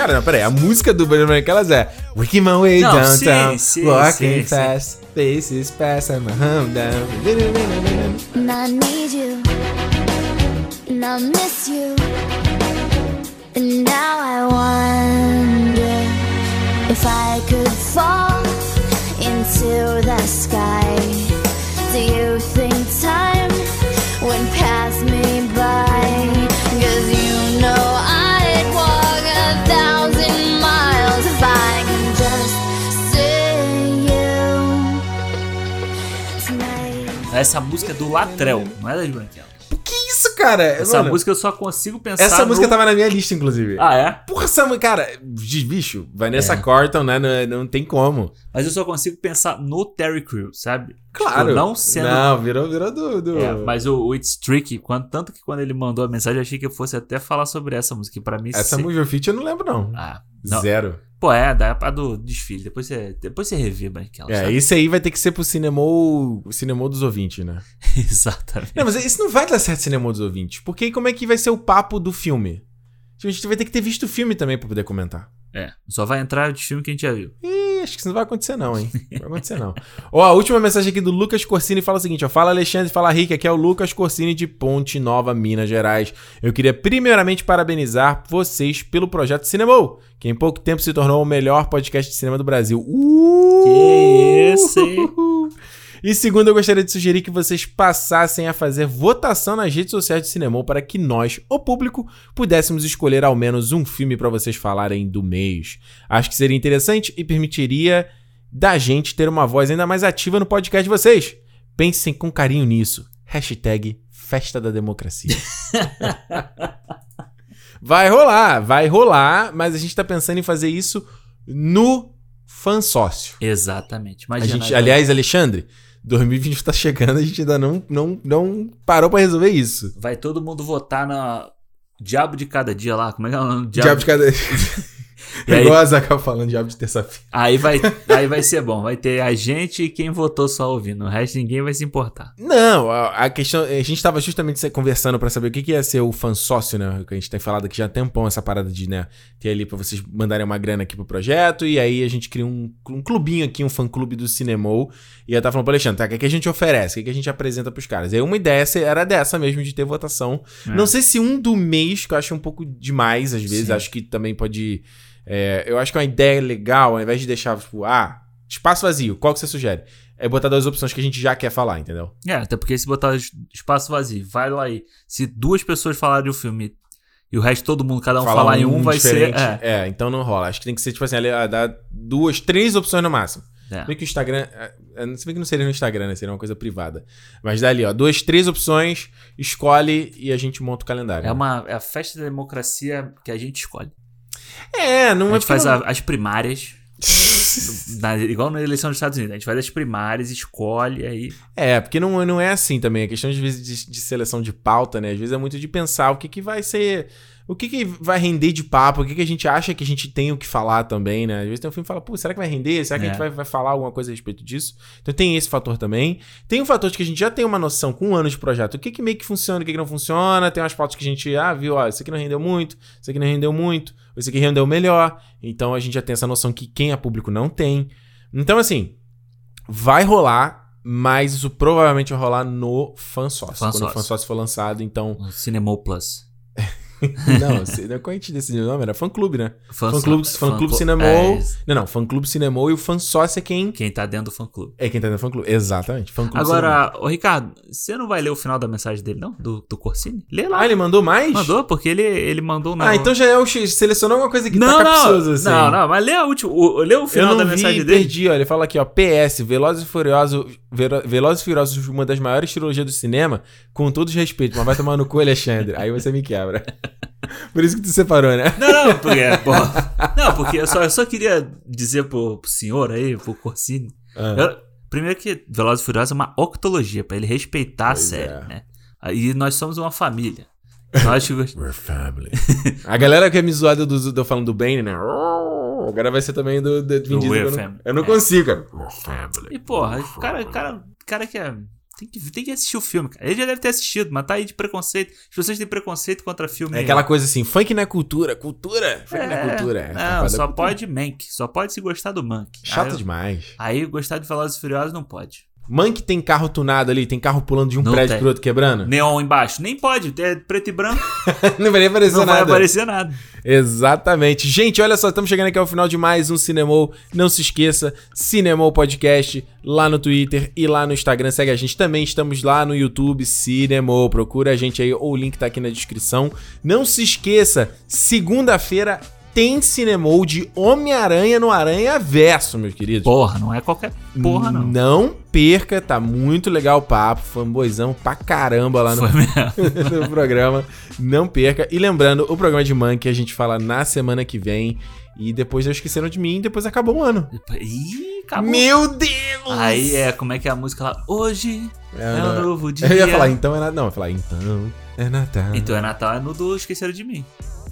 Cara, não, peraí. A música do Band Branquelas é Working my way Não, downtown, sim, sim, walking sim, sim. fast, faces pass, I'm home down. And I need you, and I miss you. And now I wonder if I could fall into the sky. Essa música é do Latrell, não é das branquelas. Que isso, cara? Essa Mano, música eu só consigo pensar. essa música no... tava na minha lista, inclusive. Ah, é? Porra, essa música, cara, de bicho, Vanessa É. Corton, né? Não, não tem como. Mas eu só consigo pensar no Terry Crews, sabe? Claro. Tipo, não sendo. Não, virou, virou do. do... É, mas o, o It's Tricky, quando, tanto que quando ele mandou a mensagem, eu achei que eu fosse até falar sobre essa música. Pra mim, Essa se- Move Fit eu não lembro, não. Ah, não. Zero. Pô, é, da a do desfile. Depois você, depois você revê, Branquela. É, sabe? isso aí vai ter que ser pro cinemou, cinemou dos ouvintes, né? [LAUGHS] Exatamente. Não, mas isso não vai dar certo cinemou dos ouvintes. Porque aí como é que vai ser o papo do filme? Tipo, A gente vai ter que ter visto o filme também pra poder comentar. É, só vai entrar de filme que a gente já viu. Ih, acho que isso não vai acontecer não, hein? Não vai acontecer não. [LAUGHS] Ó, a última mensagem aqui do Lucas Corsini fala o seguinte, ó. Fala Alexandre, fala Rick, aqui é o Lucas Corsini de Ponte Nova, Minas Gerais. Eu queria primeiramente parabenizar vocês pelo projeto Cinemou, que em pouco tempo se tornou o melhor podcast de cinema do Brasil. Uh! Que isso, hein? [LAUGHS] E segundo, eu gostaria de sugerir que vocês passassem a fazer votação nas redes sociais de Cinemou para que nós, o público, pudéssemos escolher ao menos um filme para vocês falarem do mês. Acho que seria interessante e permitiria da gente ter uma voz ainda mais ativa no podcast de vocês. Pensem com carinho nisso. Hashtag Festa da Democracia. [LAUGHS] vai rolar, vai rolar, mas a gente tá pensando em fazer isso no fã sócio. Exatamente. A Imagina. gente, aliás, Alexandre, 2020 tá chegando, a gente ainda não, não, não parou pra resolver isso. Vai todo mundo votar na Diabo de Cada Dia lá. Como é que é o nome? Diabo de cada. [LAUGHS] E aí, Igual a Zagal falando de de terça-feira. aí, vai, aí vai ser bom. Vai ter a gente e quem votou só ouvindo. O resto ninguém vai se importar. Não, a, a questão. A gente tava justamente conversando pra saber o que, que ia ser o fan sócio, né? Que a gente tem falado aqui já há tempão essa parada de, né? Ter ali pra vocês mandarem uma grana aqui pro projeto. E aí a gente cria um, um clubinho aqui, um fã clube do Cinemou. E eu tava falando pro Alexandre, tá? O que, que a gente oferece? O que, que a gente apresenta pros caras? E aí uma ideia era dessa mesmo, de ter votação. É. Não sei se um do mês, que eu acho um pouco demais às vezes. Sim. Acho que também pode. É, eu acho que é uma ideia legal, ao invés de deixar, tipo, ah, espaço vazio, qual que você sugere? É botar duas opções que a gente já quer falar, entendeu? É, até porque se botar es- espaço vazio, vai lá aí. Se duas pessoas falarem o filme e o resto todo mundo, cada um falar, em um, vai ser. É, É. então não rola. Acho que tem que ser, tipo assim, ah, dá duas, três opções no máximo. é. Bem que o Instagram. é, é, Se bem que não seria no Instagram, né? Seria uma coisa privada. Mas dali, ó, duas, três opções, escolhe e a gente monta o calendário. É, uma, é a festa da democracia que a gente escolhe. É, não A é gente faz porque a- as primárias. [LAUGHS] na- igual na eleição dos Estados Unidos. A gente faz as primárias, escolhe, aí. É, porque não, não é assim também. A questão, vezes, de, de seleção de pauta, né? Às vezes é muito de pensar o que, que vai ser. O que, que vai render de papo, o que, que a gente acha que a gente tem o que falar também, né? Às vezes tem um filme que fala, pô, será que vai render? Será que a É. gente vai, vai falar alguma coisa a respeito disso? Então tem esse fator também. Tem o fator de que a gente já tem uma noção com um ano de projeto, o que, que meio que funciona, o que, que não funciona. Tem umas pautas que a gente, ah, viu, ó, isso aqui não rendeu muito, isso aqui não rendeu muito, isso aqui rendeu melhor. Então a gente já tem essa noção que quem é público não tem. Então, assim, vai rolar, mas isso provavelmente vai rolar no fansócio. Fan Quando o sócio. fansócio for lançado, então. O Cinemol Plus. [LAUGHS] [LAUGHS] não, como a gente decidiu o nome? Era fã clube, né? Fã Fã fã fã Cinemol. é, não, não, fã clube Cinemol e o fã sócio é quem. Quem tá dentro do fã clube. É quem tá no fã clube. Exatamente. Fã clube Agora, ô Ricardo, você não vai ler o final da mensagem dele, não? Do, do Corsini? Lê lá. Ah, ele mandou mais? Mandou, porque ele, ele mandou. Ah, então já é o X. Selecionou alguma coisa que não, tá não, capcioso, assim. não, não, mas lê, a última, o, lê o final eu da não mensagem vi, dele. perdi, ó. Ele fala aqui, ó. PS, Velozes e Furiosos, Velozes e Furiosos, uma das maiores trilogias do cinema, com todo respeito, mas vai tomar no cu, Alexandre. Aí você me quebra. [LAUGHS] [LAUGHS] Por isso que tu separou, né? Não, não, porque, porra, não, porque eu só, eu só queria dizer pro, pro senhor aí, pro Corsini. Ah. eu- primeiro que Velozes e Furiosos é uma octologia, pra ele respeitar a Pois série, é. né? E nós somos uma família. Nós [LAUGHS] We're family. A galera que é me zoada do, do falando do Bane, né? Agora vai ser também do, do Vin Diesel, eu não-. Eu não É. consigo, cara. We're family. E, porra, o cara, cara, cara que é. Tem que, tem que assistir o filme, cara. Ele já deve ter assistido, mas tá aí de preconceito. As pessoas têm preconceito contra filme. É aquela coisa assim, funk não é cultura, cultura, funk não é cultura. É, Não, tapada só cultura. pode Mank. Só pode se gostar do Mank. Chato aí, demais. Aí gostar de Velozes e Furiosos não pode. Mank tem carro tunado ali, tem carro pulando de um Não prédio tem. pro outro quebrando. Neon embaixo. Nem pode. É preto e branco. [LAUGHS] não vai nem aparecer não vai nada. aparecer nada. Exatamente. Gente, olha só, estamos chegando aqui ao final de mais um Cinemol. Não se esqueça, Cinemol Podcast, lá no Twitter e lá no Instagram. Segue a gente também, estamos lá no YouTube, Cinemol. Procura a gente aí, ou o link tá aqui na descrição. Não se esqueça, segunda-feira tem Cinemol de Homem-Aranha no Aranha Verso, meus queridos. Porra, não é qualquer porra, não. Não perca, tá muito legal o papo. Fanboyzão pra caramba lá no, [LAUGHS] no programa. Não perca. E lembrando, o programa de Monkey a gente fala na semana que vem. E depois eles esqueceram de mim e depois acabou o ano. Ih, acabou. Meu Deus! Aí é, como é que é a música lá? Hoje é, um não. novo dia. Eu ia falar, então é Natal. Não, eu ia falar, então é Natal. Então é Natal, é no do Esqueceram de Mim.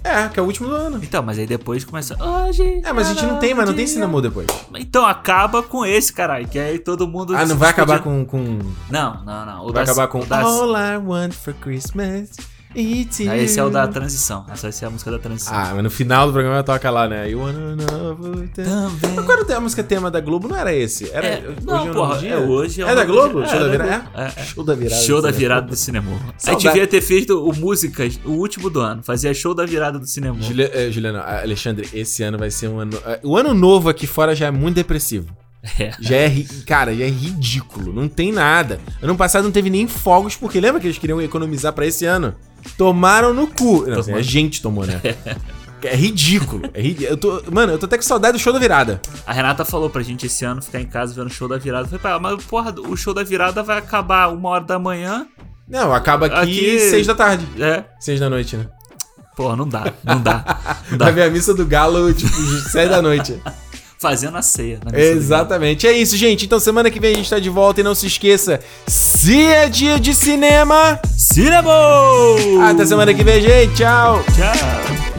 É, que é o último do ano. Então, mas aí depois começa. Hoje. É, mas a gente não tem, mas não tem cinema depois. Então acaba com esse, caralho. Que aí todo mundo. Ah, não vai acabar com. com... Não, não, não. O Vai da- acabar com. o da- All I want for Christmas is you. Aí esse é o da transição. Essa vai ser a música da transição. Ah, mas no final do programa toca lá, né? You wanna know Também. Mas quando tem a música tema da Globo, não era esse? Era É, hoje não, é o novo porra, dia? é hoje é É da Globo? Show É, da da virada? É, é. Show da virada. Show da do virada do cinema. Aí Saudade. devia ter feito o músicas, o último do ano. Fazia show da virada do cinema. Eh, Juliano, ah, Alexandre, esse ano vai ser um ano. ah, O ano novo aqui fora já é muito depressivo. É. Já é. Cara, já é ridículo. Não tem nada. Ano passado não teve nem fogos, porque lembra que eles queriam economizar pra esse ano? Tomaram no cu. Não, assim, a gente tomou, né? [LAUGHS] É ridículo. É ridículo. Eu tô, mano, eu tô até com saudade do show da virada. A Renata falou pra gente esse ano ficar em casa vendo o show da virada. Eu falei pra ela, mas porra, o show da virada vai acabar uma hora da manhã. Não, acaba aqui, Aqui- seis da tarde. É, Seis da noite, né? porra, não dá, não dá. Não [LAUGHS] Vai dá. ver a missa do galo, tipo, sete da noite. [LAUGHS] Fazendo a ceia. Exatamente. É isso, gente. Então semana que vem a gente tá de volta e não se esqueça, se é dia de cinema. Cinema! Até semana que vem, gente. Tchau. Tchau!